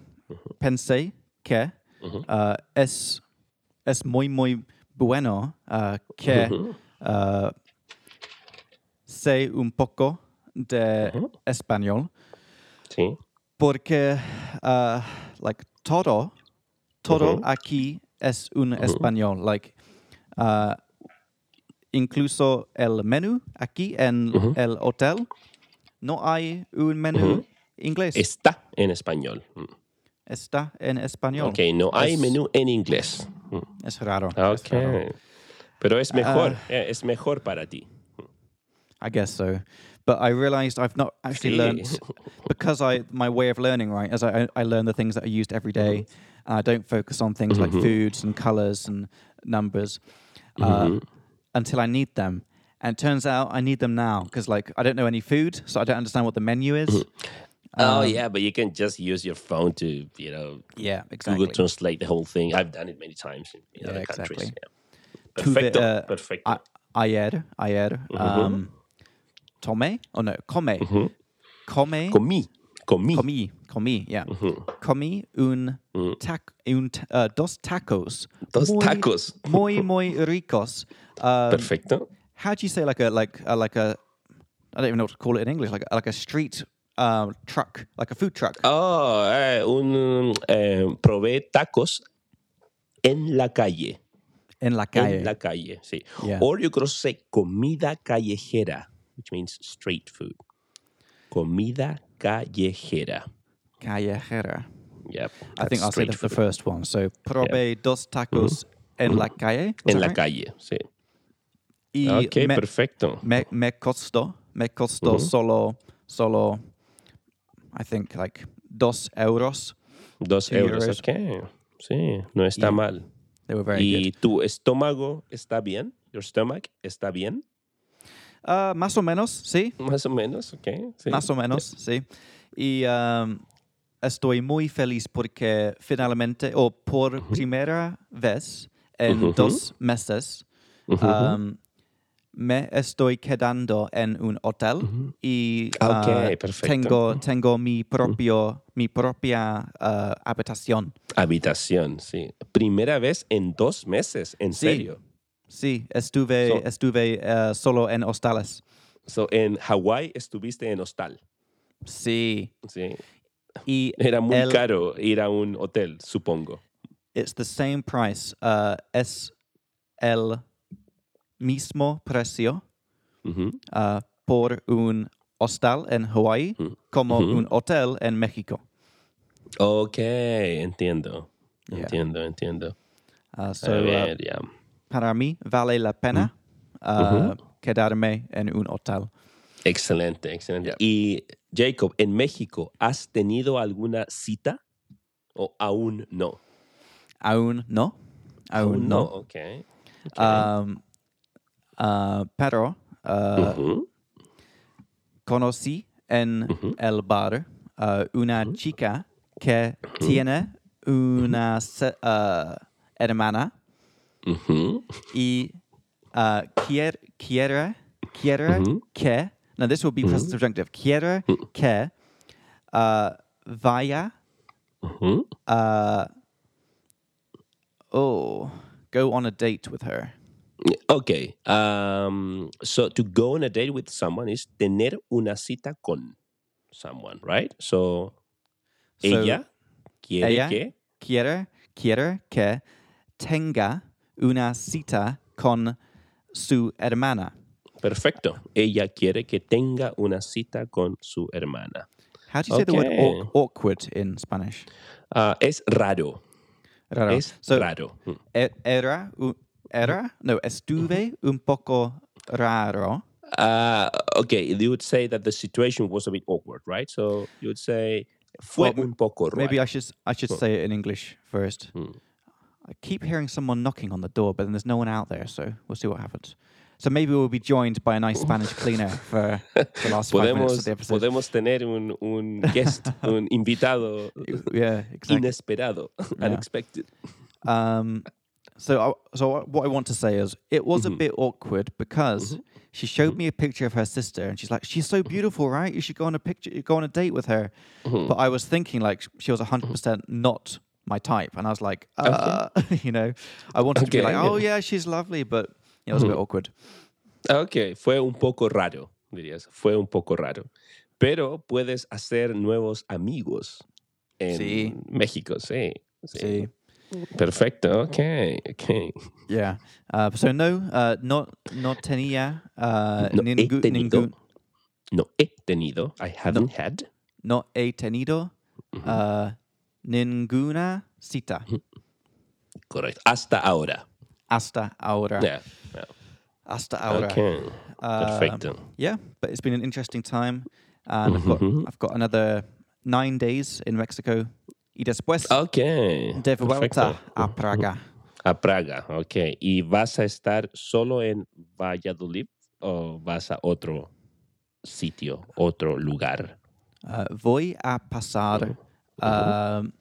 pensé que uh, es, es muy, muy bueno uh, que sé un poco de español. Sí. porque like todo todo aquí es un español. Like incluso el menú aquí en el hotel no hay un menú inglés Está en español. Mm. está en español Ok, no hay Es- menú en inglés. Mm. es raro, es raro. Pero es mejor, Ah. eh, es mejor para ti. I guess so. But I realized I've not actually Sí. learnt because I my way of learning, right, as I I learn the things that are used every day, and I don't focus on things like foods and colors and numbers uh, until I need them. And it turns out I need them now because like I don't know any food, so I don't understand what the menu is. oh, Um, yeah, but you can just use your phone to, you know, Yeah, exactly. Google Translate the whole thing. I've done it many times in, in Yeah, other exactly. countries. Yeah. Tuve, Perfecto, uh, perfecto. A- ayer, ayer, um, tome? Oh no, come. Come. comí, comí. comí, comí, yeah. Comí un tac, un uh, dos tacos. Dos muy, tacos. Muy, muy ricos. Um, Perfecto. How do you say like a like a, like a I don't even know what to call it in English like a, like a street uh, truck like a food truck. Oh, eh, un, eh, probé tacos en la calle. En la calle. En la calle, sí. Yeah. Or you could also say comida callejera, which means street food. Comida callejera. Callejera. Yep. I think that's I'll say street the, the first one. So probé dos tacos en la calle. Was En la right? calle, sí. Y Ok, me, perfecto. me, me costó, me costó solo, solo, I think like dos euros. Dos euros. euros. Ok. Sí, no está Y- mal. ¿Y good. tu estómago está bien? ¿Your stomach está bien? Uh, más o menos, sí. Más o menos, ok. Sí. Más o menos, sí. Y um, estoy muy feliz porque finalmente, o por primera vez en dos meses, um, me estoy quedando en un hotel y Ah, uh, tengo, tengo mi, propio, mi propia uh, habitación. Habitación, sí. Primera vez en dos meses, en Sí. serio. Sí, estuve, So- estuve uh, solo en hostales. So, en Hawái estuviste en hostal. Sí. Sí. Y Era muy el- caro ir a un hotel, supongo. it's the same price. Uh, es el mismo precio uh, por un hostal en Hawaii como Ujú. un hotel en México. Ok, entiendo. Yeah. Entiendo, entiendo. Uh, a so, ver, ya. para mí vale la pena quedarme en un hotel. Excelente, excelente. Y Jacob, en México, ¿has tenido alguna cita o aún no? Aún no. Aún no. Ok. ok. Um, uh, pero uh, Ujú, conocí en el bar. Uh, una chica que tiene una se- uh, hermana. Y uh, quiere, quiere, quiere que, no, this will be present subjunctive, quiere que uh, vaya, uh, oh, go on a date with her. Ok. um, so to go on a date with someone is tener una cita con someone, right? So, So, ella quiere ella que. quiere, quiere que tenga una cita con su hermana. Perfecto. Ella quiere que tenga una cita con su hermana. How do you say the word Okay. awk- awkward in Spanish? Ah, es raro. Raro. Es so, raro. Mm. era, era, no, estuve un poco raro. Uh, okay, you would say that the situation was a bit awkward, right? So you would say fue Well, un poco raro. Maybe I should I should say it in English first. Hmm. I keep hearing someone knocking on the door, but then there's no one out there, so we'll see what happens. So maybe we'll be joined by a nice Spanish cleaner for the last five minutes of the episode. podemos tener un, un guest, un invitado Yeah, exactly. inesperado, unexpected. Um, so, I, so what I want to say is, it was a mm-hmm. bit awkward because mm-hmm. she showed mm-hmm. me a picture of her sister, and she's like, "She's so beautiful, right? You should go on a picture, go on a date with her." But I was thinking like she was hundred percent not my type, and I was like, uh, you know, I wanted to be Okay, like, "Oh yeah. she's lovely," but it was a bit awkward. Ok, fue un poco raro, dirías. Fue un poco raro. Pero puedes hacer nuevos amigos en Sí. México, sí. sí. See, Perfecto, ok, ok. yeah. Uh, so no, uh, no, no tenía uh, No he ningu- tenido. ningún- No he tenido. I haven't had. no he tenido uh, ninguna cita Correcto. Hasta ahora. hasta ahora. Yeah. yeah. Hasta ahora. Okay. Perfecto. yeah, but it's been an interesting time, and I've got Mhm. I've got another nine days in Mexico. Y después Ok. de vuelta perfecto. a Praga. A Praga, ok. ¿Y vas a estar solo en Valladolid o vas a otro sitio, otro lugar? Uh, voy a pasar um,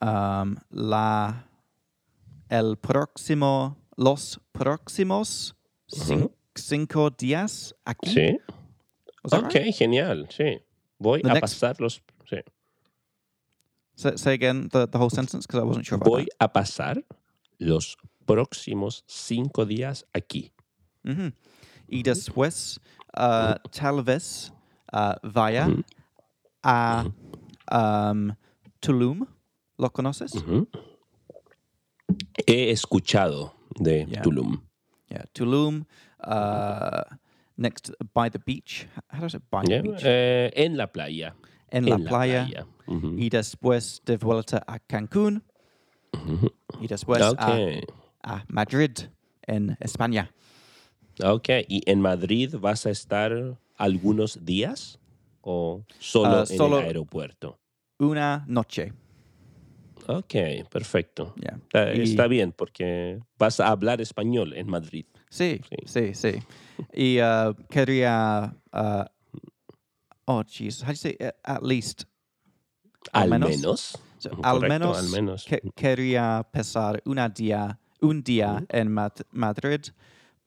um, la el próximo los próximos cin- cinco días aquí. Sí. Ok, right? genial, sí. Voy The a next- pasar los... Sí. Say, say again the, the whole sentence because I wasn't sure about Voy a pasar los próximos cinco días aquí. that. Mhm. Y después uh, tal vez uh, vaya a um, Tulum. ¿Lo conoces? Ujú. He escuchado de Yeah. Tulum. Yeah, Tulum, uh, next by the beach. How does it by Yeah, the beach? eh, en la playa. en la playa. Y después de vuelta a Cancún. Y después a, a Madrid, en España. Ok, ¿y en Madrid vas a estar algunos días o solo Ah, en solo- el aeropuerto? Una noche. Ok, perfecto. Yeah. Está, Y- está bien porque vas a hablar español en Madrid. Sí, sí, sí. y uh, quería. Uh, oh, Jesus. How do you say uh, at least? Al menos. al correcto, menos, al menos. que- quería pasar una día, un día en Mad- Madrid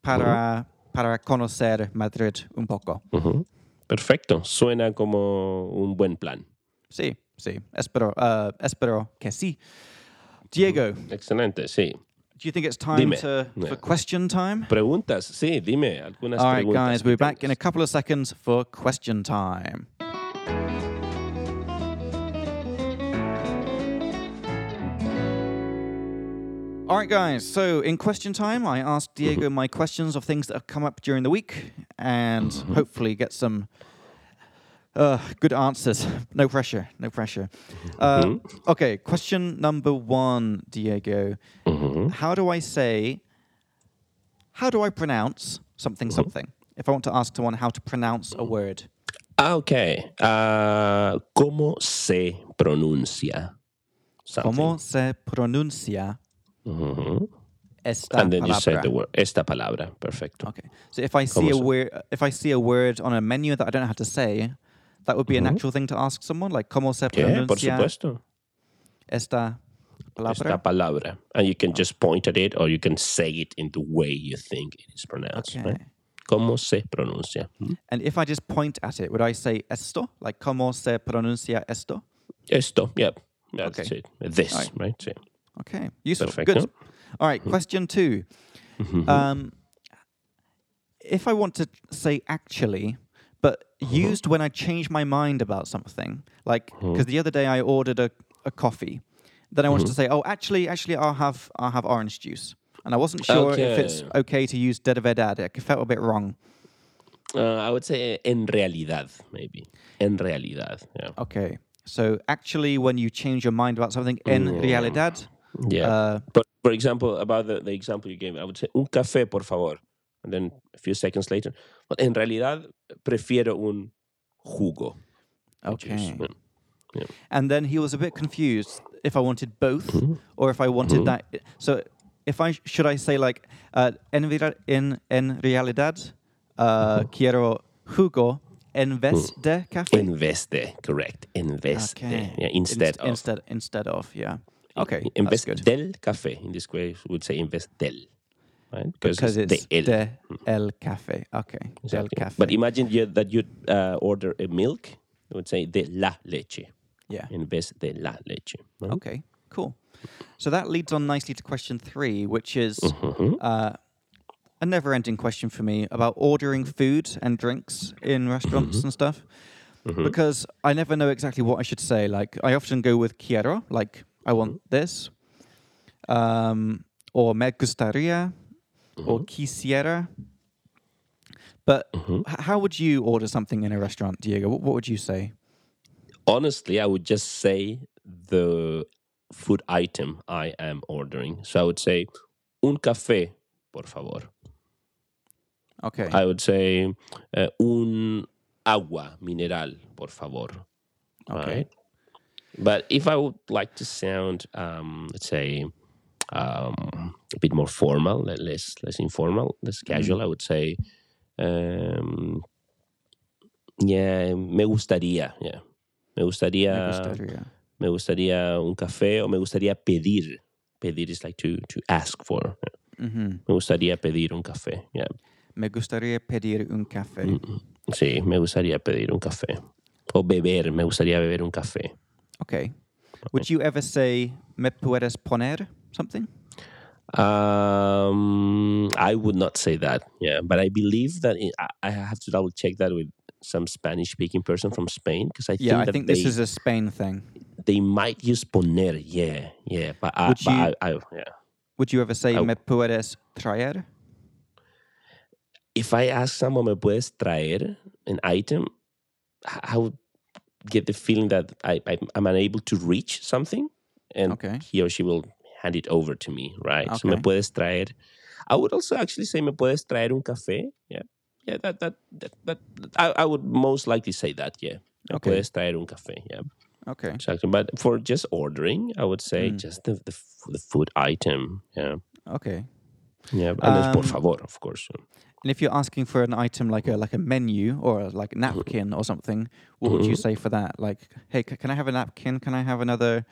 para, para conocer Madrid un poco. Perfecto, suena como un buen plan. Sí, sí. Espero, uh, espero que sí. Diego, Excelente, sí. do you think it's time Dime. to, for Yeah. question time? Preguntas, sí, dime algunas All right, preguntas. guys, we're back in a couple of seconds for question time. All right, guys. So, in question time, I asked Diego my questions of things that have come up during the week and hopefully get some uh, good answers. No pressure. No pressure. Uh, okay, question number one, Diego. How do I say, how do I pronounce something something? if I want to ask someone how to pronounce a word. Okay. Uh, ¿Cómo se pronuncia? Something. ¿Cómo se pronuncia Mhm. esta And then you say the word. Esta palabra. Perfecto. Okay. So if I see a word, if I see a word on a menu that I don't know how to say, that would be a natural thing to ask someone, like ¿Cómo se pronuncia. Yeah, por supuesto. esta palabra? Esta palabra. And you can just point at it or you can say it in the way you think it is pronounced. Okay. right? ¿Cómo se pronuncia? Hmm? And if I just point at it, would I say esto? Like ¿Cómo se pronuncia esto? Esto. Yep. That's Okay. it. This, right? Sí. Okay. Useful. Perfecto. Good. All right. Question two. Mhm. Um, if I want to say actually, but used when I change my mind about something, like because the other day I ordered a, a coffee, then I wanted to say, oh, actually, actually, I'll have I'll have orange juice, and I wasn't sure if it's Okay. okay to use de verdad. It felt a bit wrong. Uh, I would say en realidad, maybe. En realidad. Yeah. Okay, so actually, when you change your mind about something, en realidad, Yeah. uh, but for example, about the, the example you gave, I would say un café, por favor. And then a few seconds later, but en realidad prefiero un jugo. okay. Yeah. And then he was a bit confused if I wanted both or if I wanted that. So if I should I say like uh, en, en en realidad uh, quiero jugo en vez de café. En vez de, correct. En vez okay. de. Yeah, instead Inst- of. instead instead of yeah. Okay, Invest del café. In this way, we would say invest del. Right? because it's de el. de el café. Okay, del café. But imagine you, that you uh, order a milk, you would say de la leche. yeah. En vez de la leche. right? Okay, cool. So that leads on nicely to question three, which is Mhm. uh, a never ending question for me about ordering food and drinks in restaurants and stuff. Because I never know exactly what I should say. Like, I often go with quiero, like, I want this, um, or me gustaría, or quisiera. But h- how would you order something in a restaurant, Diego? What, what would you say? Honestly, I would just say the food item I am ordering. So I would say un café, por favor. Okay. I would say uh, un agua mineral, por favor. Okay. Right? But if I would like to sound, um, let's say, um, a bit more formal, less less informal, less casual, I would say, um, yeah, me gustaría, yeah, me gustaría, Me gustaría. me gustaría un café o me gustaría pedir. Pedir is like to to ask for. Mhm. Me gustaría pedir un café. Yeah. Me gustaría pedir un café. Sí, me gustaría pedir un café. O beber, me gustaría beber un café. Okay. Would you ever say me puedes poner something? Um, I would not say that. Yeah, but I believe that it, I, I have to double check that with some Spanish speaking person from Spain because I Yeah, think I think they, this is a Spain thing. they might use poner. Yeah, yeah, but, I, Would but you- I, I, yeah. Would you ever say I- me puedes traer? If I ask someone, me puedes traer an item, I would get the feeling that I, I I'm unable to reach something, and Okay. he or she will hand it over to me, right? So me puedes traer. I would also actually say me puedes traer un café. Yeah, yeah. That that that, that I, I would most likely say that. Yeah, me Okay. puedes traer un café. Yeah, Okay. exactly. But for just ordering, I would say Mm. just the, the the food item. Yeah, Okay. yeah. And then por Um, favor, of course. And if you're asking for an item like a like a menu or like a napkin or something, what would you say for that? Like, hey, c- can I have a napkin? Can I have another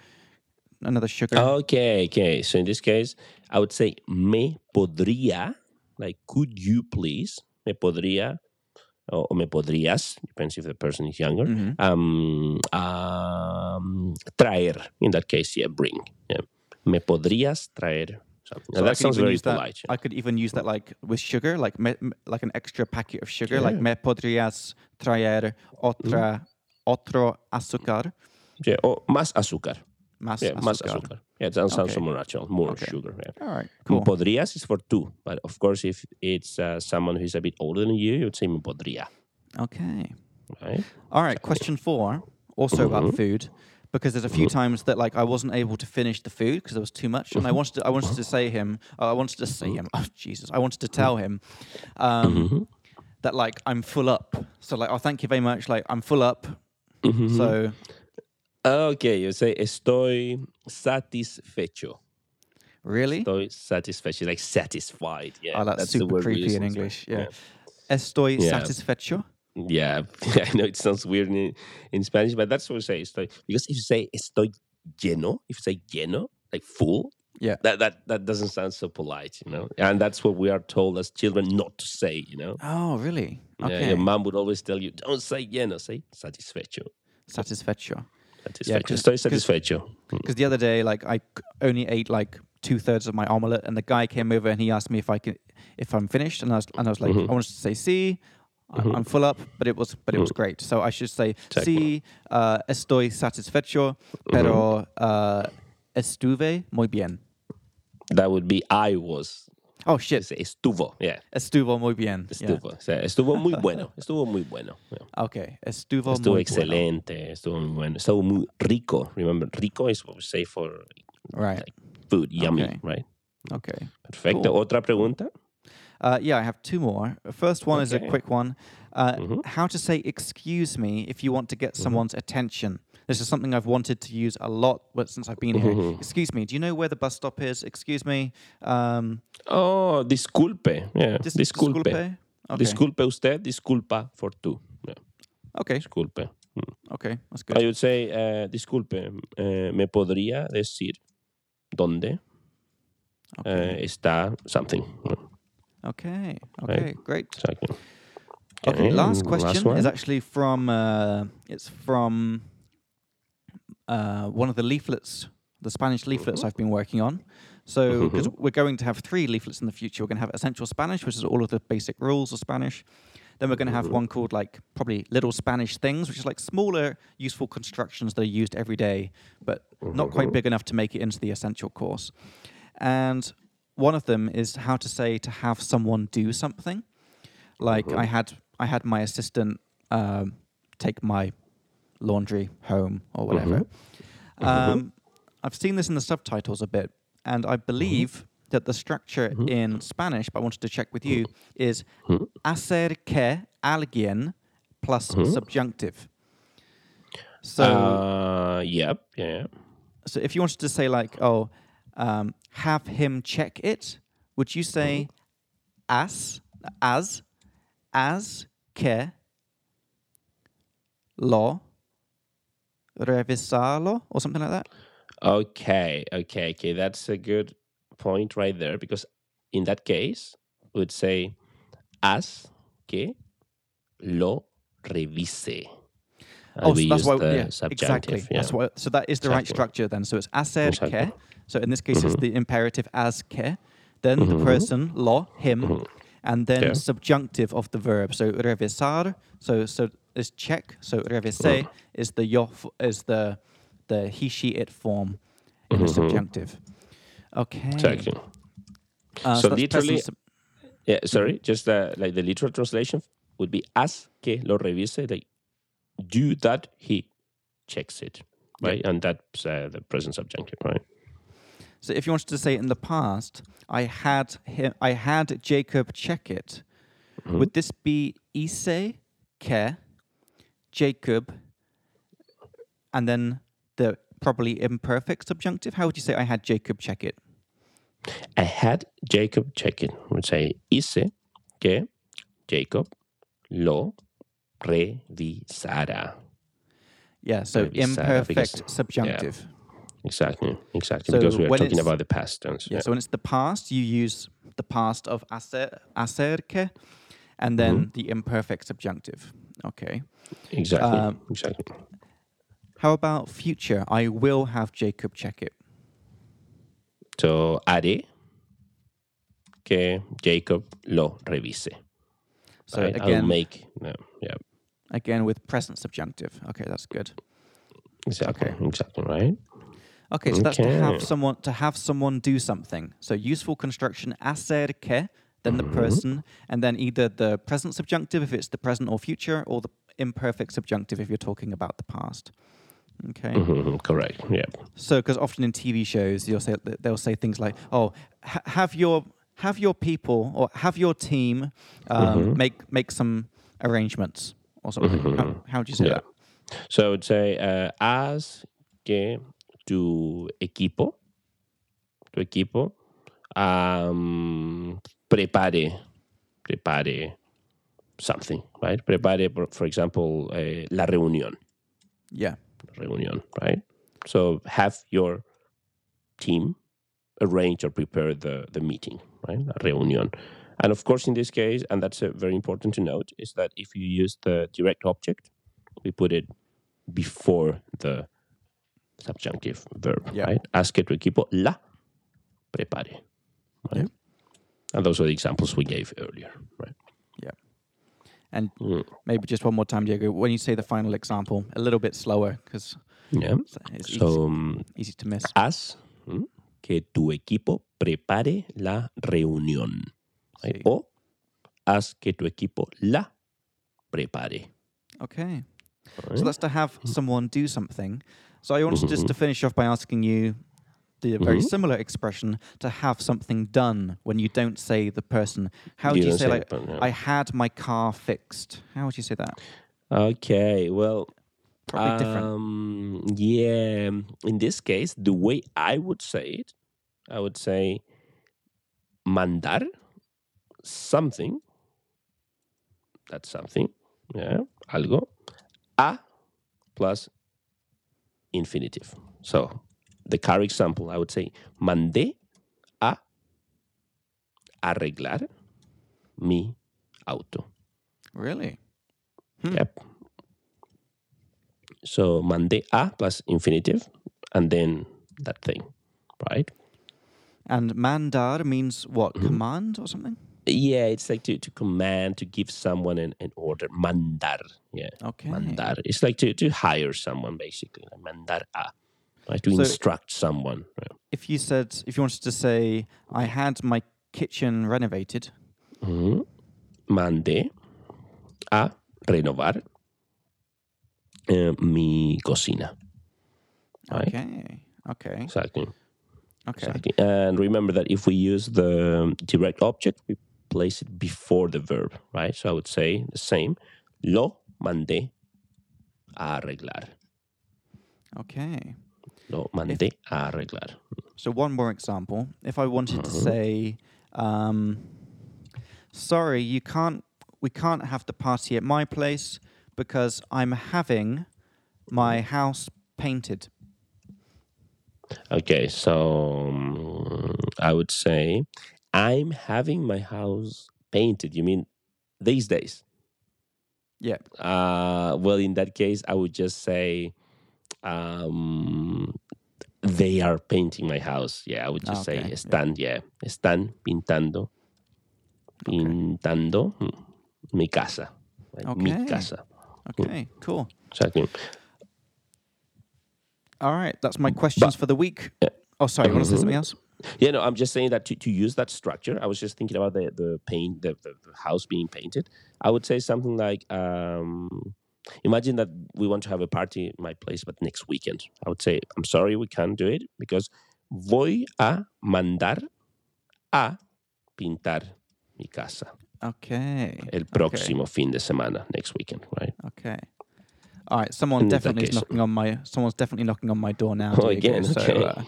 another sugar? Okay, okay. So in this case, I would say me podría, like could you please, me podría, or, or me podrías, depends if the person is younger, Mhm. um, um, traer, in that case, yeah, bring. Yeah. Me podrías traer something. So I that could sounds very use that- yeah. I could even use that like with sugar, like me, like an extra packet of sugar. Like Yeah. me podrías traer otra otro azúcar, Yeah, or más azúcar. más Yeah, más azúcar. Yeah, that sounds Okay. more natural, more Okay. sugar. Yeah. All right, cool. podrías is for two, but of course, if it's uh, someone who's a bit older than you, you would say me podría, Okay. right? All right, question four, also Mm-hmm. about food, because there's a few times that like I wasn't able to finish the food because there was too much, Mm-hmm. and I wanted to, I wanted to say him, uh, I wanted to say him, oh Jesus, I wanted to tell him, um, Mhm. that like I'm full up. So like, oh, thank you very much. Like I'm full up. Mhm. So Okay, you say estoy satisfecho. really, Estoy satisfecho, like satisfied. Yeah, oh, that's, the super creepy in. English. Yeah. Estoy Yeah. satisfecho. Yeah, I know it sounds weird in, in Spanish, but that's what we say. Estoy, because if you say estoy lleno, if you say lleno, like full, Yeah. that, that that doesn't sound so polite, you know. And that's what we are told as children not to say, you know. Oh, really? Yeah, Okay. your mom would always tell you, don't say lleno, say satisfecho. Satisfecho. Satisfecho. 'cause- Estoy satisfecho. Because the other day, like I only ate like two thirds of my omelette, and the guy came over and he asked me if I could, if I'm finished, and I was, and I was like, Mhm. I wanted to say sí, I- I'm full up, but it was, but it was great. So I should say sí, uh, estoy satisfecho, pero uh, estuve muy bien. That would be I was. Oh shit, estuvo. Yeah. estuvo muy bien. Yeah. Estuvo. O sea, estuvo muy bueno. Estuvo muy bueno. Yeah. Okay, estuvo, Estuvo muy excelente. Estuvo muy bueno. Estuvo muy rico. Remember, rico is what we say for. Right. like food. Yummy, Okay. right? Okay. Perfecto. Cool. Otra pregunta. Uh, yeah, I have two more. First one is a quick one. Uh, Mhm. How to say "excuse me" if you want to get someone's attention. This is something I've wanted to use a lot since I've been here. Mhm. Excuse me, do you know where the bus stop is? Excuse me. Um, Oh, disculpe. Yeah. dis- disculpe. Okay. Disculpe usted. Disculpa for two. Yeah. Okay. Disculpe. Okay. That's good. I would say, uh, disculpe, eh, ¿me podría decir dónde Okay. eh, está something? Okay. Okay. Great. Exactly. Okay. Last question one. is actually from. Uh, it's from uh, one of the leaflets, the Spanish leaflets I've been working on. So, because we're going to have three leaflets in the future, we're going to have Essential Spanish, which is all of the basic rules of Spanish. Then we're going to have one called like probably Little Spanish Things, which is like smaller, useful constructions that are used every day, but not quite big enough to make it into the essential course. And one of them is how to say to have someone do something. Like uh-huh. I had, I had my assistant um, take my laundry home or whatever. Mm-hmm. Um, mm-hmm. I've seen this in the subtitles a bit, and I mm-hmm. believe that the structure in Spanish, but I wanted to check with you, is hacer que alguien plus subjunctive. So, Uh, yep. Yeah. so if you wanted to say like, oh, um, have him check it, would you say as, as, as que lo revisarlo or something like that? Okay. Okay. Okay. That's a good point right there because in that case, we would say as que lo revise. Oh, so that's why, the yeah, exactly. Yeah. That's why. So that is the right structure then. So it's hacer Exactly. que. So in this case, it's the imperative as que. Then Mm-hmm. the person lo him, and then Yeah. subjunctive of the verb. So revisar. So so is check. So revise Mm-hmm. is the yo is the the he she it form in the subjunctive. Okay. Mm-hmm. Exactly. Uh, So that's literally- sub- Yeah, sorry, just uh, like the literal translation would be haz que lo revise, like do that he checks it, right? And that's uh, the present subjunctive, right? So if you wanted to say in the past, I had him, I had Jacob check it. Mm-hmm. Would this be ise ke Jacob and then the probably imperfect subjunctive? How would you say I had Jacob check it? I had Jacob check it. I would say hice que Jacob lo revisara. Yeah, so Revisara, imperfect because- subjunctive. Exactly, exactly. So because we are talking about the past tense. Yeah, so when it's the past, you use the past of acer, acerque and then Mm-hmm. the imperfect subjunctive. Okay. exactly, um, exactly. How about future? I will have Jacob check it. So haré que Jacob lo revise. So right? I'll again, make no, yeah, again with present subjunctive. Okay, that's good. exactly, Okay. exactly, right? Okay, so that's to have someone to have someone do something. So useful construction hacer que, then the Mm-hmm. person, and then either the present subjunctive if it's the present or future, or the imperfect subjunctive if you're talking about the past. Okay. Mhm, correct. Yeah. So, because often in TV shows, you'll say they'll say things like, "Oh, ha- have your have your people or have your team um, make make some arrangements or something. How, how do you say Yeah. that? So I would say, uh, haz que tu equipo, tu equipo, um, prepare, prepare something, right? Prepare, for example, eh, la reunión, Yeah. reunión, right? So have your team arrange or prepare the, the meeting, right? La reunión. And of course, in this case, and that's uh, very important to note, is that if you use the direct object, we put it before the subjunctive verb, Yeah. right? Ask tu equipo la prepare, right? And those are the examples we gave earlier, right? Yeah. And Mm. maybe just one more time, Diego. When you say the final example, a little bit slower because Yeah. it's easy, So, um, easy to miss. haz mm, que tu equipo prepare la reunión. right? Sí. O haz que tu equipo la prepare. Okay. right? So that's to have someone do something. So I wanted just to finish off by asking you the very similar expression to have something done when you don't say the person. How You do you say, say like, person, yeah. I had my car fixed? How would you say that? Okay, well, Probably different. Um, yeah, in this case, the way I would say it, I would say mandar something. That's something. Yeah, algo. A plus infinitive. So the car example, I would say mandé a arreglar mi auto. Really? Yep. So mandé a plus infinitive and then that thing, right? And mandar means what? Mm-hmm. Command or something? Yeah, it's like to, to command, to give someone an, an order. Mandar. Yeah. Okay. Mandar. It's like to, to hire someone, basically. like Mandar a. Right? To So- instruct someone. right? If you said, if you wanted to say, I had my kitchen renovated, Mhm. Mandé a renovar eh, mi cocina. Right? okay, okay, Exactly. okay. Exactly. And remember that if we use the direct object, we place it before the verb, right? So I would say the same. Lo mandé a arreglar. Okay. Lo mandé a arreglar. So one more example. If I wanted to Mm-hmm. say, um, sorry, you can't, we can't have the party at my place because I'm having my house painted. Okay, so um, I would say I'm having my house painted. You mean these days? Yeah. Uh, well, in that case, I would just say um, they are painting my house. Yeah, I would just Okay, say están, yeah. están pintando, pintando mm, mi casa, right? mi Okay. casa. Okay, cool. Exactly. All right, that's my questions for the week. Oh, sorry, you want to say something else? Yeah, no, I'm just saying that to, to use that structure, I was just thinking about the the paint, the, the, the house being painted. I would say something like, um, imagine that we want to have a party in my place, but next weekend. I would say, I'm sorry, we can't do it because voy a mandar a pintar mi casa Okay. el próximo fin de semana, next weekend, right? Okay. All right. Someone definitely is knocking on my. Someone's definitely knocking on my door now. Oh, again, So, okay. uh,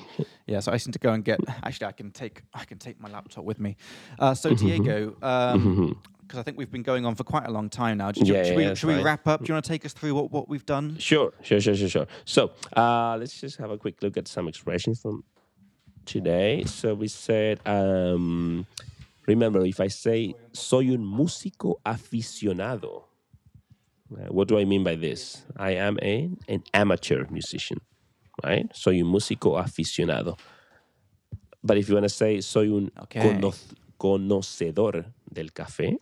yeah. So I need to go and get. Actually, I can take. I can take my laptop with me. Uh, so Mm-hmm. Diego, um, because I think we've been going on for quite a long time now. You- Yeah, should yeah, we, should we wrap up? Do you want to take us through what, what we've done? Sure, sure, sure, sure, sure. So uh, let's just have a quick look at some expressions from today. So we said, um, remember, if I say soy un músico aficionado, uh, what do I mean by this? I am a, an amateur musician, right? Soy un músico aficionado. But if you want to say soy un Okay. cono- conocedor del café,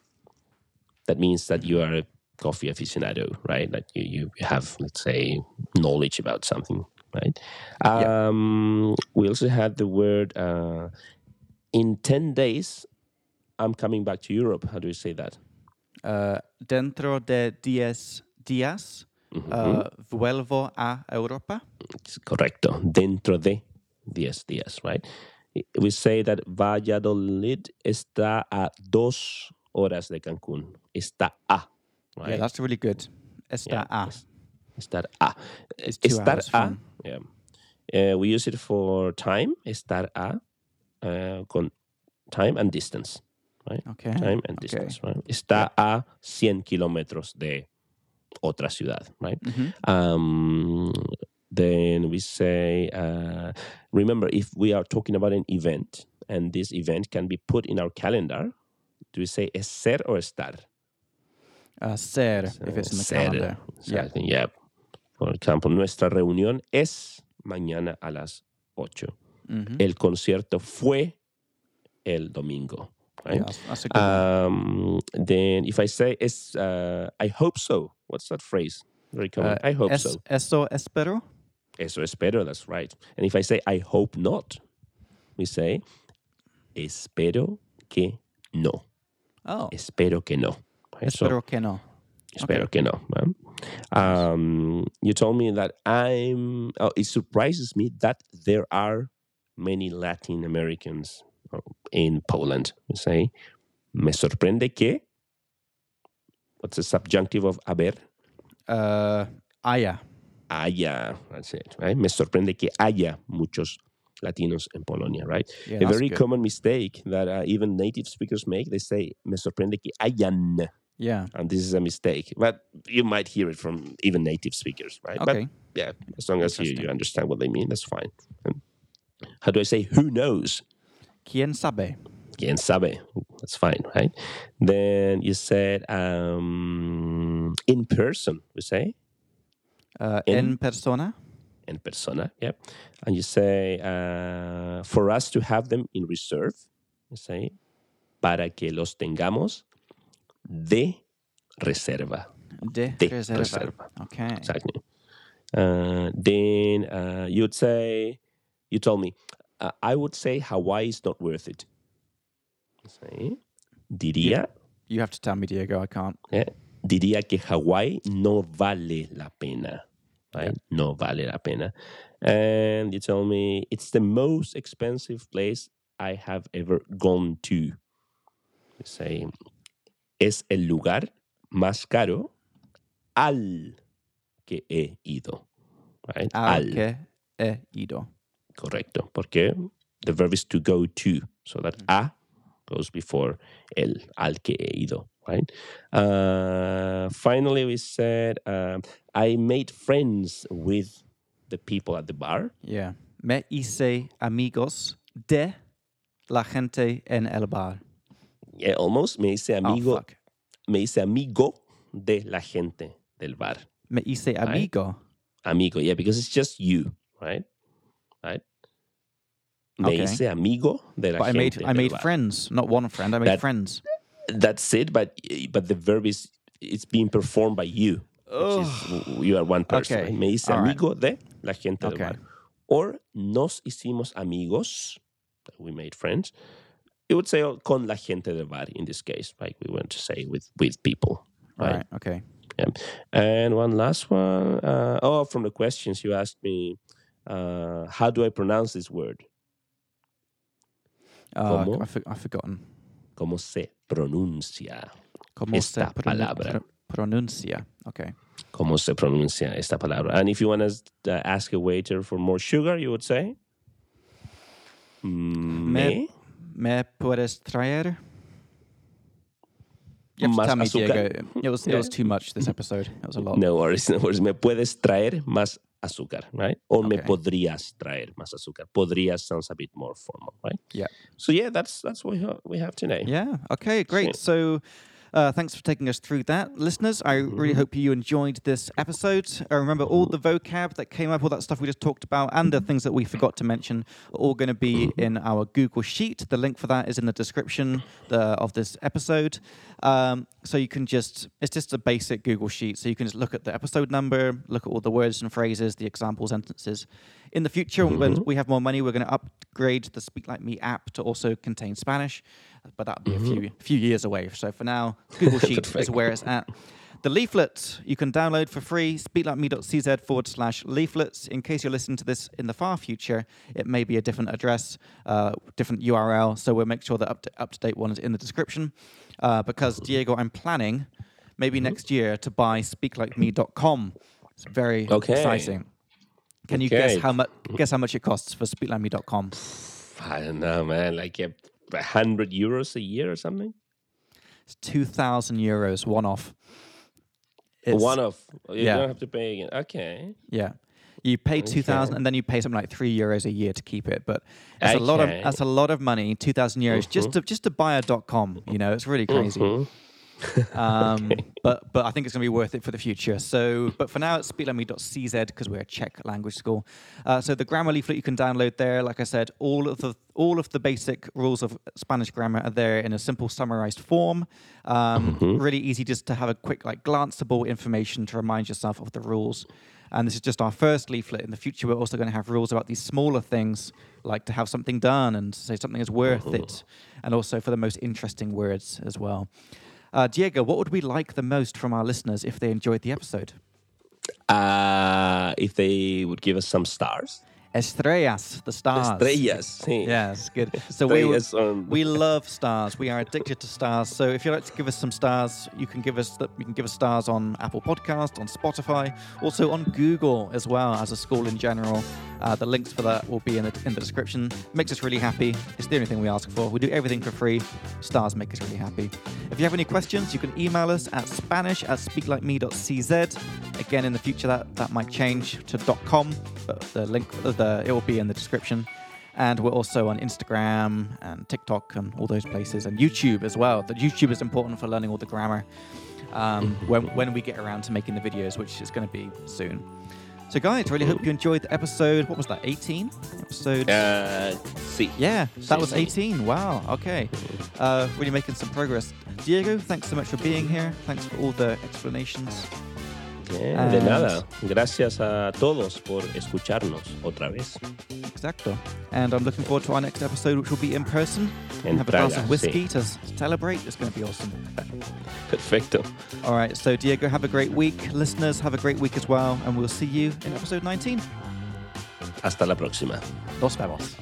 that means that you are a coffee aficionado, right? That you, you have, let's say, knowledge about something, right? Yeah. Um, we also had the word uh, in 10 days, I'm coming back to Europe. How do you say that? Uh, dentro de diez días, uh, vuelvo a Europa. It's correcto. Dentro de 10 días, right? we say that Valladolid está a dos horas de Cancún. Está a. Right? Yeah, that's really good. Está a. es- Estar a. It's Estar a. Yeah. Uh, we use it for time. Estar a. Uh, con time and distance. Right? Okay. Time and okay. Right? Está a 100 kilómetros de otra ciudad. Right? Um, then we say, uh, remember, if we are talking about an event and this event can be put in our calendar, do we say es ser or estar? Uh, ser, if it's in the Ser. calendar. Yeah. Yeah. For example, nuestra reunión es mañana a las 8. Mhm. El concierto fue el domingo. Right? Yeah, that's, a good. Um, then if I say es, uh, I hope so. What's that phrase? Very common. Uh, I hope es, so. Eso espero. Eso espero, that's right. And if I say I hope not, we say espero que no. Oh, Espero que no. Right? So, espero que no. espero que no. right? Um, you told me that I'm. Oh, it surprises me that there are many Latin Americans uh, in Poland. We say, me sorprende que. What's the subjunctive of haber? Uh, haya. haya, that's it, right? Me sorprende que haya muchos Latinos en Polonia, right? Yeah, a very good. common mistake that uh, even native speakers make. They say, me sorprende que hayan, Yeah. and this is a mistake. But you might hear it from even native speakers, right? Okay. But yeah, as long as you, you understand what they mean, that's fine. And how do I say who knows? Quien sabe? Quien sabe? That's fine, right? Then you said um, in person, we say. Uh, En- en persona. en persona, yeah. And you say, uh, for us to have them in reserve, you say, para que los tengamos de reserva. De, De reserva. reserva. Okay. Exactly. Uh, then uh, you'd say, you told me, uh, I would say Hawaii is not worth it. You Say, diría, You have to tell me, Diego. I can't. eh, diría que Hawaii no vale la pena. Right? No vale la pena. And you tell me it's the most expensive place I have ever gone to. You say, es el lugar más caro al que he ido. Right? Al que he ido. Correcto. Porque the verb is to go to. So that a goes before el, al que he ido. Right? Uh, finally, we said um, I made friends with the people at the bar. Yeah. Me hice amigos de la gente en el bar. Yeah, almost. Me hice Oh, amigo, fuck. me hice amigo de la gente del bar. Me hice amigo. Amigo, yeah, because it's just you, right? Right? Me Okay. hice amigo de la But I made I made bar. friends, not one friend. I made That- friends. That's it, but but the verb is it's being performed by you. Which is, you are one person. Okay, right? Me hice all right. amigo de la gente del Okay. bar. Or nos hicimos amigos, we made friends. You would say oh, con la gente del bar in this case, like we want to say with with people. Right. right. Okay. Yeah. And one last one. Uh, oh, from the questions you asked me, uh, how do I pronounce this word? Uh, ¿Cómo? I for, I've forgotten. ¿Cómo se pronuncia? Como Esta se pronu- palabra. pro- pronuncia? Okay. ¿Cómo se pronuncia esta palabra? And if you want to uh, ask a waiter for more sugar, you would say? Me. Me puedes traer? You have to Más tell me, azúcar. Diego. It was it was too much this episode. It was a lot. No worries, no worries. Me puedes traer más azúcar, right? Or me podrías traer más azúcar. Podrías sounds a bit more formal, right? Yeah. So yeah, that's that's what we have, we have today. Yeah. Okay. Great. So, uh, thanks for taking us through that, listeners. I really hope you enjoyed this episode. Uh, remember, all the vocab that came up, all that stuff we just talked about, and the things that we forgot to mention, are all going to be in our Google Sheet. The link for that is in the description the, of this episode. Um, so you can just, it's just a basic Google Sheet. So you can just look at the episode number, look at all the words and phrases, the example sentences. In the future, when we have more money, we're going to upgrade the Speak Like Me app to also contain Spanish, but that'll be mm-hmm. a few mm-hmm. few years away. So for now, Google Sheet is where it's at. The leaflet you can download for free, speaklikeme.cz forward slash leaflets. In case you're listening to this in the far future, it may be a different address, uh, different URL. So we'll make sure that up to, up to date one is in the description. Uh, because, Diego, I'm planning maybe mm-hmm. next year to buy speaklikeme.com. It's very okay. exciting. Can okay. you guess how much guess how much it costs for speaklikeme.com? I don't know, man. Like, yeah, 100 euros a year or something? It's 2,000 euros one off. One off. You yeah. don't have to pay again. Okay. Yeah. You pay okay. two thousand, and then you pay something like three euros a year to keep it. But that's okay. a lot of that's a lot of money. Two thousand euros mm-hmm. just to just to buy a dot com. You know, it's really crazy. Mm-hmm. Um, But but I think it's going to be worth it for the future. So, but for now, it's speaklikeme.cz because we're a Czech language school. Uh, so the grammar leaflet you can download there. Like I said, all of the all of the basic rules of Spanish grammar are there in a simple summarized form. Um, Really easy just to have a quick like glanceable information to remind yourself of the rules. And this is just our first leaflet. In the future, we're also going to have rules about these smaller things, like to have something done and say something is worth it, and also for the most interesting words as well. Uh, Diego, what would we like the most from our listeners if they enjoyed the episode? Uh, if they would give us some stars. Estrellas, the stars. Estrellas. Sí. Yes, good. So we, we love stars. We are addicted to stars. So if you'd like to give us some stars, you can give us you can give us stars on Apple Podcast, on Spotify, also on Google as well as a school in general. Uh, the links for that will be in the in the description. Makes us really happy. It's the only thing we ask for. We do everything for free. Stars make us really happy. If you have any questions, you can email us at spanish at speaklikeme.cz. Again, in the future that that might change to .com, but the link the it will be in the description. And we're also on Instagram and TikTok and all those places, and YouTube as well. The YouTube is important for learning all the grammar um, when, when we get around to making the videos, which is going to be soon. So, guys, really hope you enjoyed the episode. What was that? 18 episode. Uh, sí. Yeah, that was 18. Wow. Okay. Uh, really making some progress. Diego, thanks so much for being here. Thanks for all the explanations. Yeah, de nada. Gracias a todos por escucharnos otra vez. Exacto. And I'm looking forward to our next episode, which will be in person. En have a glass of whiskey sí. to celebrate. It's going to be awesome. Perfecto. All right. So, Diego, have a great week. Listeners, have a great week as well. And we'll see you in episode 19. Hasta la próxima. Nos vemos.